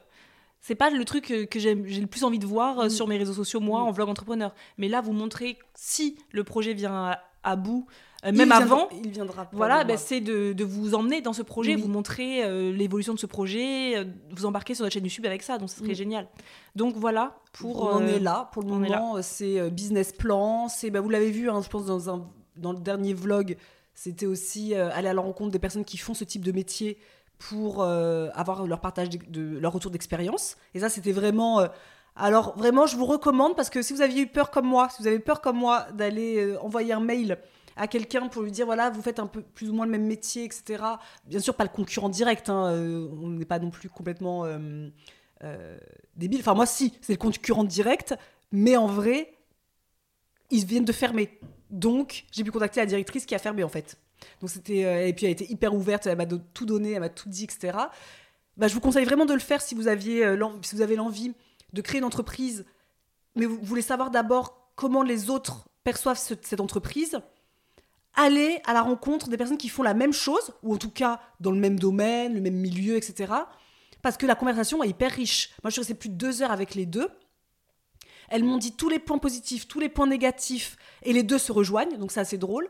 c'est pas le truc euh, que j'ai le plus envie de voir euh, Mm. sur mes réseaux sociaux, moi, Mm. en vlog entrepreneur. Mais là, vous montrez si le projet vient à, à bout, euh, Il même viendra- avant. il viendra. Voilà, ben, c'est de, de vous emmener dans ce projet, Oui. vous montrer euh, l'évolution de ce projet, euh, vous embarquer sur notre chaîne YouTube avec ça, donc ce serait Mm. génial. Donc voilà, pour... on en euh, est là pour le moment. euh, C'est euh, business plan. C'est, bah, vous l'avez vu, hein, je pense dans un dans le dernier vlog, c'était aussi euh, aller à la rencontre des personnes qui font ce type de métier pour euh, avoir leur partage de, leur retour d'expérience. Et ça, c'était vraiment. euh, alors vraiment, je vous recommande parce que si vous aviez eu peur comme moi, si vous avez peur comme moi d'aller envoyer un mail à quelqu'un pour lui dire voilà vous faites un peu plus ou moins le même métier etc bien sûr pas le concurrent direct hein, on n'est pas non plus complètement débile enfin moi si c'est le concurrent direct mais en vrai ils viennent de fermer donc j'ai pu contacter la directrice qui a fermé en fait donc c'était euh, et puis elle était hyper ouverte elle m'a tout donné elle m'a tout dit etc bah, je vous conseille vraiment de le faire si vous aviez euh, si vous avez l'envie de créer une entreprise mais vous voulez savoir d'abord comment les autres perçoivent ce- cette entreprise aller à la rencontre des personnes qui font la même chose, ou en tout cas dans le même domaine, le même milieu, etc. Parce que la conversation est hyper riche. Moi, je suis restée plus de deux heures avec les deux. Elles m'ont dit tous les points positifs, tous les points négatifs, et les deux se rejoignent, donc c'est assez drôle.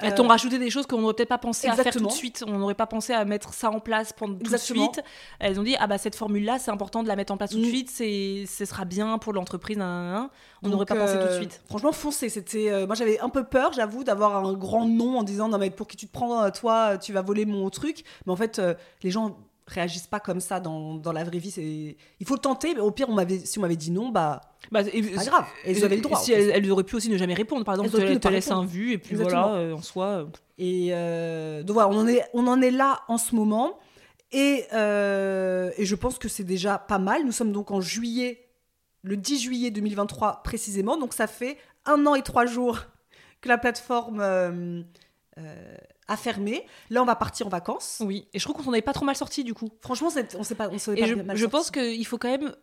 Elles Euh, t'ont rajouté des choses qu'on n'aurait peut-être pas pensé à faire tout de suite. On n'aurait pas pensé à mettre ça en place pendant tout de suite. Elles ont dit ah bah cette formule là c'est important de la mettre en place tout de Mm. suite. C'est ce sera bien pour l'entreprise. On n'aurait pas pensé tout de euh, suite. Franchement, foncez. C'était, euh, moi, j'avais un peu peur, j'avoue, d'avoir un grand nom en disant non mais pour qui tu te prends, toi, tu vas voler mon truc. Mais en fait, les gens réagissent pas comme ça dans, dans la vraie vie. C'est, il faut le tenter. Mais au pire, on m'avait, si on m'avait dit non, bah Bah, et- pas grave. Et vous avez le droit. Si elles, elles auraient pu aussi ne jamais répondre, par exemple, Elles te, laisser un vu et puis Exactement. voilà, euh, en soi. euh, Et euh, donc voilà, on en, est, on en est là en ce moment. Et, euh, et je pense que c'est déjà pas mal. Nous sommes donc en juillet, le 10 juillet 2023 précisément. Donc ça fait un an et trois jours que la plateforme euh, euh, a fermé. Là, on va partir en vacances. Oui, et je trouve qu'on s'en est pas trop mal sorti du coup. Franchement, on sait pas, on s'en est Et pas je, mal je sortis. pense qu'il faut quand même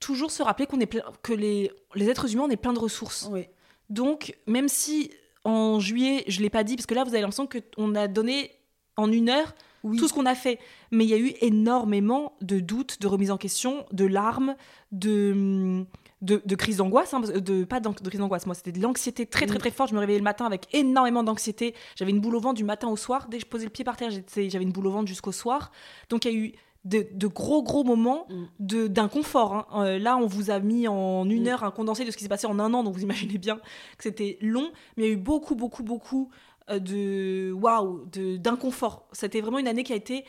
toujours se rappeler qu'on est plein- que les, les êtres humains, on est plein de ressources. Oui. Donc, même si en juillet, je l'ai pas dit, parce que là, vous avez l'impression qu'on a donné en une heure Oui. tout ce qu'on a fait. Mais il y a eu énormément de doutes, de remises en question, de larmes, de, de, de crises d'angoisse. hein, de, pas de crise d'angoisse, moi, c'était de l'anxiété très, très, Mm. très forte. Je me réveillais le matin avec énormément d'anxiété. J'avais une boule au ventre du matin au soir. Dès que je posais le pied par terre, j'avais une boule au ventre jusqu'au soir. Donc, il y a eu de, de gros, gros moments Mm. de- d'inconfort. hein. Euh, là, on vous a mis en une Mm. heure un condensé de ce qui s'est passé en un an, donc vous imaginez bien que c'était long. Mais il y a eu beaucoup, beaucoup, beaucoup euh, de waouh, d'inconfort. C'était vraiment une année qui a été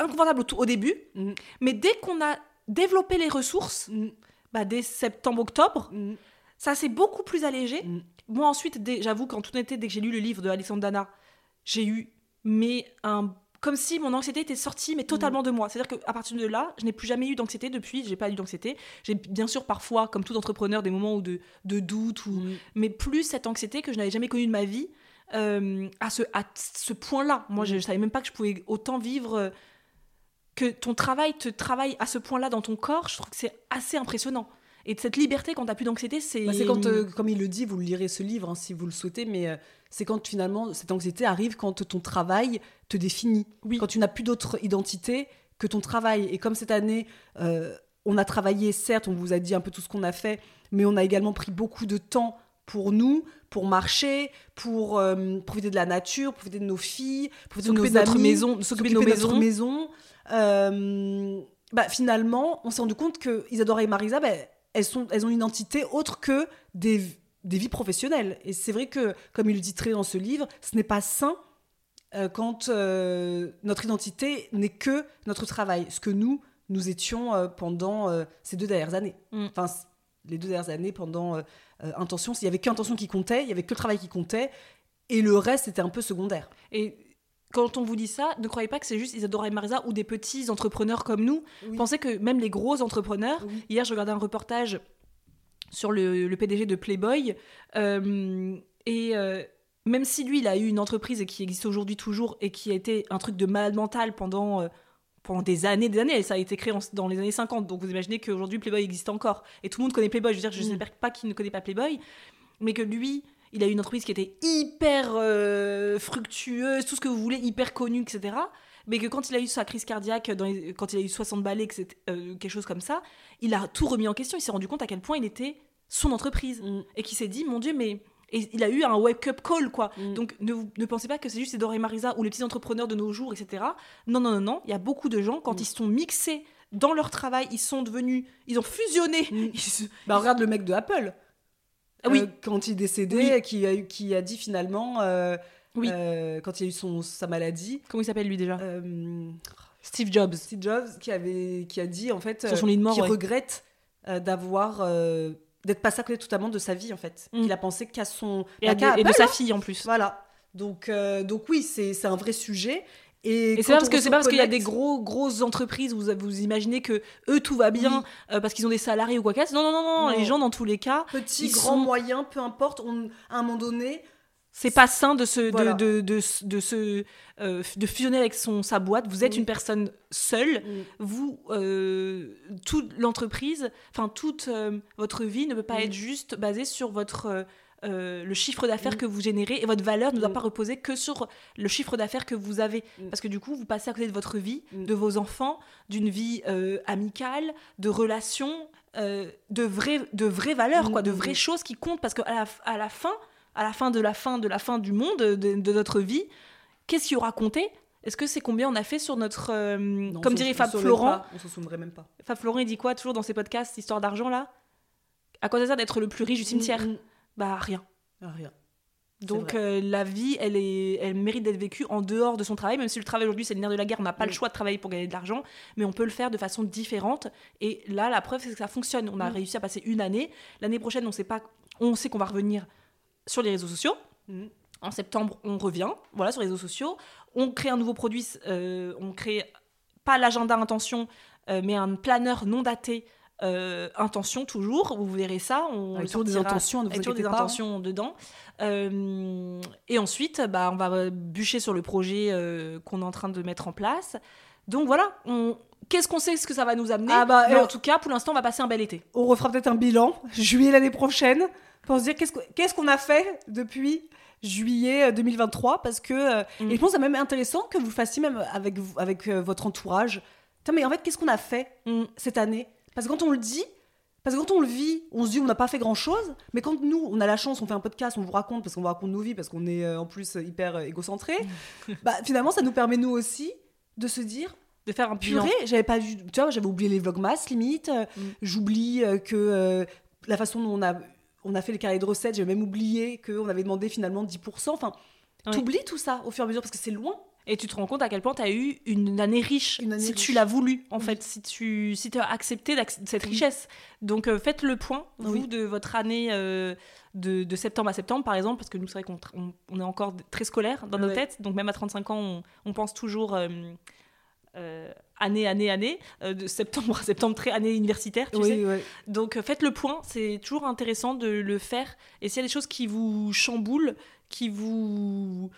inconfortable au, tout- au début, Mm. mais dès qu'on a développé les ressources, Mm. Bah, dès septembre-octobre, Mm. ça s'est beaucoup plus allégé. Mm. Moi ensuite, j'avoue qu'en toute honnêteté, dès que j'ai lu le livre de Alexandre Dana, j'ai eu mais un comme si mon anxiété était sortie mais totalement de moi. C'est-à-dire qu'à partir de là, je n'ai plus jamais eu d'anxiété depuis, j'ai pas eu d'anxiété. J'ai bien sûr parfois, comme tout entrepreneur, des moments où de, de doute, ou... Mm. mais plus cette anxiété que je n'avais jamais connue de ma vie euh, à ce, à ce point-là. Moi, je, je savais même pas que je pouvais autant vivre. Que ton travail te travaille à ce point-là dans ton corps, je trouve que c'est assez impressionnant. Et de cette liberté quand t'as plus d'anxiété, c'est. Bah, c'est quand, euh, comme il le dit, vous le lirez ce livre hein, si vous le souhaitez, mais euh, c'est quand finalement cette anxiété arrive quand ton travail te définit. Oui. Quand tu n'as plus d'autre identité que ton travail. Et comme cette année, euh, on a travaillé, certes, on vous a dit un peu tout ce qu'on a fait, mais on a également pris beaucoup de temps pour nous, pour marcher, pour euh, profiter de la nature, profiter de nos filles, profiter de s'occuper nos de notre amis, maison, s'occuper de nos notre maison. Euh, bah, finalement, on s'est rendu compte que Isadora et Marisa, bah, elles, sont, elles ont une identité autre que des, des vies professionnelles. Et c'est vrai que, comme il le dit très dans ce livre, ce n'est pas sain euh, quand notre identité n'est que notre travail. Ce que nous, nous étions pendant ces deux dernières années. Mm. Enfin, les deux dernières années pendant euh, euh, Intention, il y avait qu'Intention qui comptait, il y avait que le travail qui comptait, et le reste était un peu secondaire. Et quand on vous dit ça, ne croyez pas que c'est juste Isadora et Marisa ou des petits entrepreneurs comme nous. Oui. Pensez que même les gros entrepreneurs. Oui. Hier, je regardais un reportage sur le, le PDG de Playboy. euh, et euh, même si lui, il a eu une entreprise qui existe aujourd'hui toujours et qui a été un truc de malade mental pendant. Pendant des années, des années, ça a été créé en- dans les années 50, donc vous imaginez qu'aujourd'hui Playboy existe encore. Et tout le monde connaît Playboy, je veux dire, je Mm. n'espère pas qu'il ne connaît pas Playboy, mais que lui, il a eu une entreprise qui était hyper euh, fructueuse, tout ce que vous voulez, hyper connue, etc. Mais que quand il a eu sa crise cardiaque, dans les- quand il a eu 60 balais, euh, quelque chose comme ça, il a tout remis en question. Il s'est rendu compte à quel point il était son entreprise. Mm. Et qu'il s'est dit, mon Dieu, mais. Et il a eu un wake-up call, quoi. Mm. Donc ne, ne pensez pas que c'est juste Dora et Marisa ou les petits entrepreneurs de nos jours, etc. Non, non, non, non. Il y a beaucoup de gens, quand Mm. ils se sont mixés dans leur travail, ils sont devenus. Ils ont fusionné. Mm. Ils se- Bah, regarde le mec de Apple. Ah oui. Euh, quand il est décédé, Oui. qui, a, qui a dit finalement, euh, Oui. euh, quand il a eu son, sa maladie, Comment il s'appelle lui déjà? Steve Jobs. Steve Jobs qui, avait, qui a dit en fait Sur son lit de mort, ouais. regrette d'avoir d'être passé à côté totalement de sa vie en fait. Mm. Il a pensé qu'à son Et, à- qu'à et de sa hein. fille en plus. Voilà. Donc donc, donc oui, c'est un vrai sujet. Et, Et c'est pas parce que c'est parce qu'il y a des gros grosses entreprises où vous, vous imaginez que eux tout va bien Oui. euh, parce qu'ils ont des salariés ou quoi que ce soit. Non non non non, les gens dans tous les cas, petit, grand, sont- moyen, peu importe, on, à un moment donné, c'est pas sain de se de, Voilà. de, de, de se euh, de fusionner avec son sa boîte. Vous êtes une personne seule. mm, Vous euh, toute l'entreprise, enfin toute euh, votre vie ne peut pas Mm. être juste basée sur votre le chiffre d'affaires que vous générez et votre valeur ne doit pas reposer que sur le chiffre d'affaires que vous avez. Parce que du coup vous passez à côté de votre vie, de vos enfants, d'une vie amicale, de relations, de vraies de vraies valeurs quoi, de vraies choses qui comptent. Parce qu'à la, à la fin à la fin de la fin de la fin du monde, de, de notre vie, qu'est-ce qu'il y aura compté Est-ce que c'est combien on a fait sur notre. euh, Non, comme dirait Fab Florent. pas, On s'en souviendrait même pas. Fab Florent, il dit quoi toujours dans ses podcasts, histoire d'argent là? À quoi ça sert d'être le plus riche du cimetière? Bah rien. Ah, rien. Donc euh, la vie, elle, est, elle mérite d'être vécue en dehors de son travail, même si le travail aujourd'hui c'est le nerf de la guerre, on n'a pas le choix de travailler pour gagner de l'argent, mais on peut le faire de façon différente. Et là, la preuve c'est que ça fonctionne. On a Mm. réussi à passer une année. L'année prochaine, on sait pas, on sait qu'on va revenir sur les réseaux sociaux. Mm. En septembre, on revient, voilà, sur les réseaux sociaux. On crée un nouveau produit, euh, on crée pas l'agenda intention, euh, mais un planeur non daté. euh, intention toujours, vous verrez ça. On Avec toujours des intentions, ne vous avec toujours des pas, intentions dedans. Euh, et ensuite, bah, on va bûcher sur le projet qu'on est en train de mettre en place. Donc voilà, on... qu'est-ce qu'on sait ce que ça va nous amener? Ah bah, Mais euh, en tout cas, pour l'instant, on va passer un bel été. On refera peut-être un bilan juillet l'année prochaine pour se dire qu'est-ce que- qu'est-ce qu'on a fait depuis juillet euh, 2023 parce que euh, Mm. et je pense que c'est même intéressant que vous fassiez même avec avec euh, votre entourage. Mais en fait, qu'est-ce qu'on a fait Mm. cette année? Parce que quand on le dit, parce que quand on le vit, on se dit on n'a pas fait grand chose. Mais quand nous, on a la chance, on fait un podcast, on vous raconte parce qu'on vous raconte nos vies, parce qu'on est euh, en plus euh, hyper euh, égocentré. bah finalement, ça nous permet nous aussi de se dire De faire un bilan. purée, j'avais pas vu, tu vois, j'avais oublié les vlogmas limite. euh, Mm. J'oublie euh, que euh, la façon dont on a on a fait les carrés de recettes, j'ai même oublié qu'on avait demandé finalement 10%. Enfin, Oui. t'oublies tout ça au fur et à mesure parce que c'est loin. Et tu te rends compte à quel point tu as eu une année riche, Une année si tu l'as voulu, en Oui. fait, si tu si as accepté cette richesse. Donc euh, faites le point, vous, Oui. de votre année euh, de, de septembre à septembre, par exemple, parce que nous, c'est vrai qu'on on, on est encore très scolaire dans nos Ouais. têtes, donc même à 35 ans, on, on pense toujours euh, euh, année, année, année, euh, de septembre à septembre, très année universitaire, tu sais. ouais. Donc euh, faites le point, c'est toujours intéressant de le faire. Et s'il y a des choses qui vous chamboulent, qui vous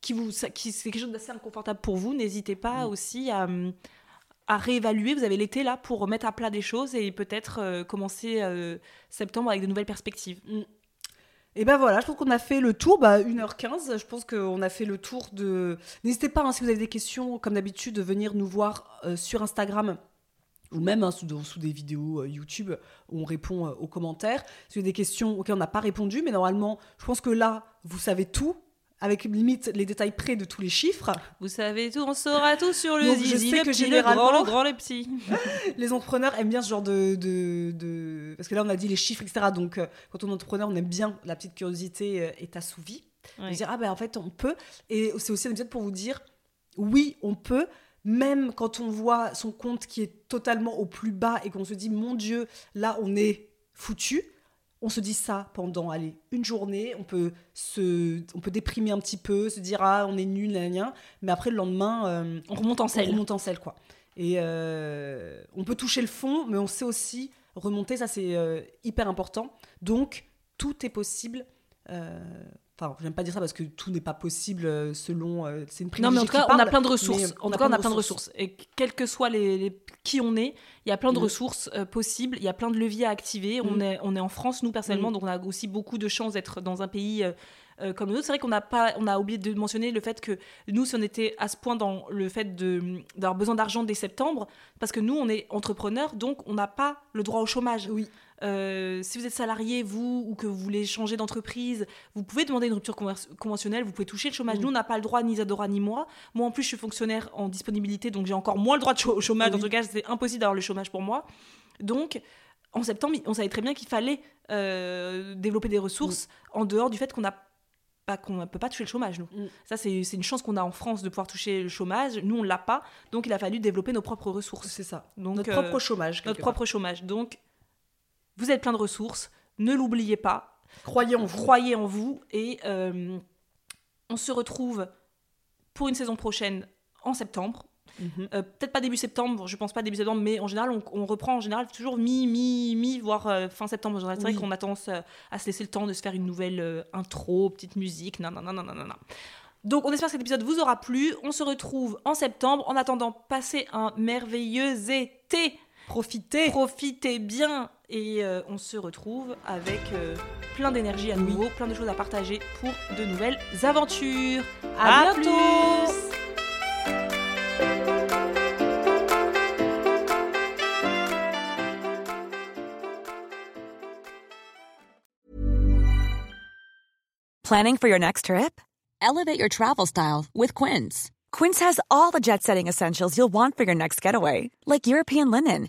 qui vous qui c'est quelque chose d'assez inconfortable pour vous, n'hésitez pas Mm. aussi à à réévaluer. Vous avez l'été là pour remettre à plat des choses et peut-être commencer septembre avec de nouvelles perspectives. Et ben voilà, je pense qu'on a fait le tour, bah 1h15, je pense qu'on a fait le tour de... N'hésitez pas, hein, si vous avez des questions, comme d'habitude, de venir nous voir euh, sur Instagram ou même hein, sous, des vidéos euh, YouTube où on répond euh, aux commentaires. Si vous avez des questions auxquelles on n'a pas répondu, mais normalement, je pense que là, vous savez tout, avec limite les détails près de tous les chiffres. Vous savez tout, on saura tout sur le Donc, je zizi, sais le que petit, le grand, le grand, le petit. Les entrepreneurs aiment bien ce genre de, de, de- Parce que là, on a dit les chiffres, etc. Donc, euh, quand on est entrepreneur, on aime bien la petite curiosité euh, est assouvie. De dire, ah ben en fait, on peut. Et c'est aussi un épisode pour vous dire, oui, on peut, même quand on voit son compte qui est totalement au plus bas et qu'on se dit, mon Dieu, là, on est foutu. On se dit ça pendant, allez, une journée. On peut, se, on peut déprimer un petit peu, se dire, ah, on est nul, mais après, le lendemain, euh, On remonte en on selle. remonte en selle, quoi. Et euh, on peut toucher le fond, mais on sait aussi remonter, ça c'est euh, hyper important. Donc, tout est possible. Enfin, j'aime pas dire ça parce que tout n'est pas possible euh, selon. euh, c'est une Non, mais en tout cas, on a plein de ressources. En tout cas, on a plein de ressources. Et quel que soit les, les- qui on est, il y a plein de Mm. ressources euh, possibles. Il y a plein de leviers à activer. On, Mm. est, on est en France, nous, personnellement, Mm. donc on a aussi beaucoup de chance d'être dans un pays euh, comme nôtre. C'est vrai qu'on n'a pas, on a oublié de mentionner le fait que nous, si on était à ce point dans le fait d'avoir besoin d'argent dès septembre, parce que nous, on est entrepreneurs, donc on n'a pas le droit au chômage. Oui. Euh, si vous êtes salarié, vous, ou que vous voulez changer d'entreprise, vous pouvez demander une rupture conventionnelle, vous pouvez toucher le chômage. Mm. Nous, on n'a pas le droit, ni Isadora, ni moi. Moi, en plus, je suis fonctionnaire en disponibilité, donc j'ai encore moins le droit de au chômage. Oui. En tout cas, c'est impossible d'avoir le chômage pour moi. Donc, en septembre, on savait très bien qu'il fallait euh, développer des ressources en dehors du fait qu'on qu'on ne peut pas toucher le chômage, nous. Mm. Ça, c'est une chance qu'on a en France de pouvoir toucher le chômage. Nous, on l'a pas. Donc, il a fallu développer nos propres ressources. C'est ça. Donc, Notre euh, propre chômage. notre propre chômage. Donc, vous êtes plein de ressources. Ne l'oubliez pas. Croyez en vous. Croyez en vous. Et euh, on se retrouve pour une saison prochaine en septembre. Mhm. Euh, Peut-être pas début septembre, je pense pas début septembre, mais en général, on, on reprend en général toujours mi, mi, mi, voire euh, fin septembre. C'est Oui. vrai qu'on a tendance à se laisser le temps de se faire une nouvelle intro, petite musique, non. Donc, on espère que cet épisode vous aura plu. On se retrouve en septembre. En attendant, passez un merveilleux été. Profitez. Profitez bien et euh, on se retrouve avec euh, plein d'énergie à nouveau, plein de choses à partager pour de nouvelles aventures. À À bientôt. plus. Planning for your next trip? Elevate your travel style with Quince. Quince has all the jet setting essentials you'll want for your next getaway, like European linen,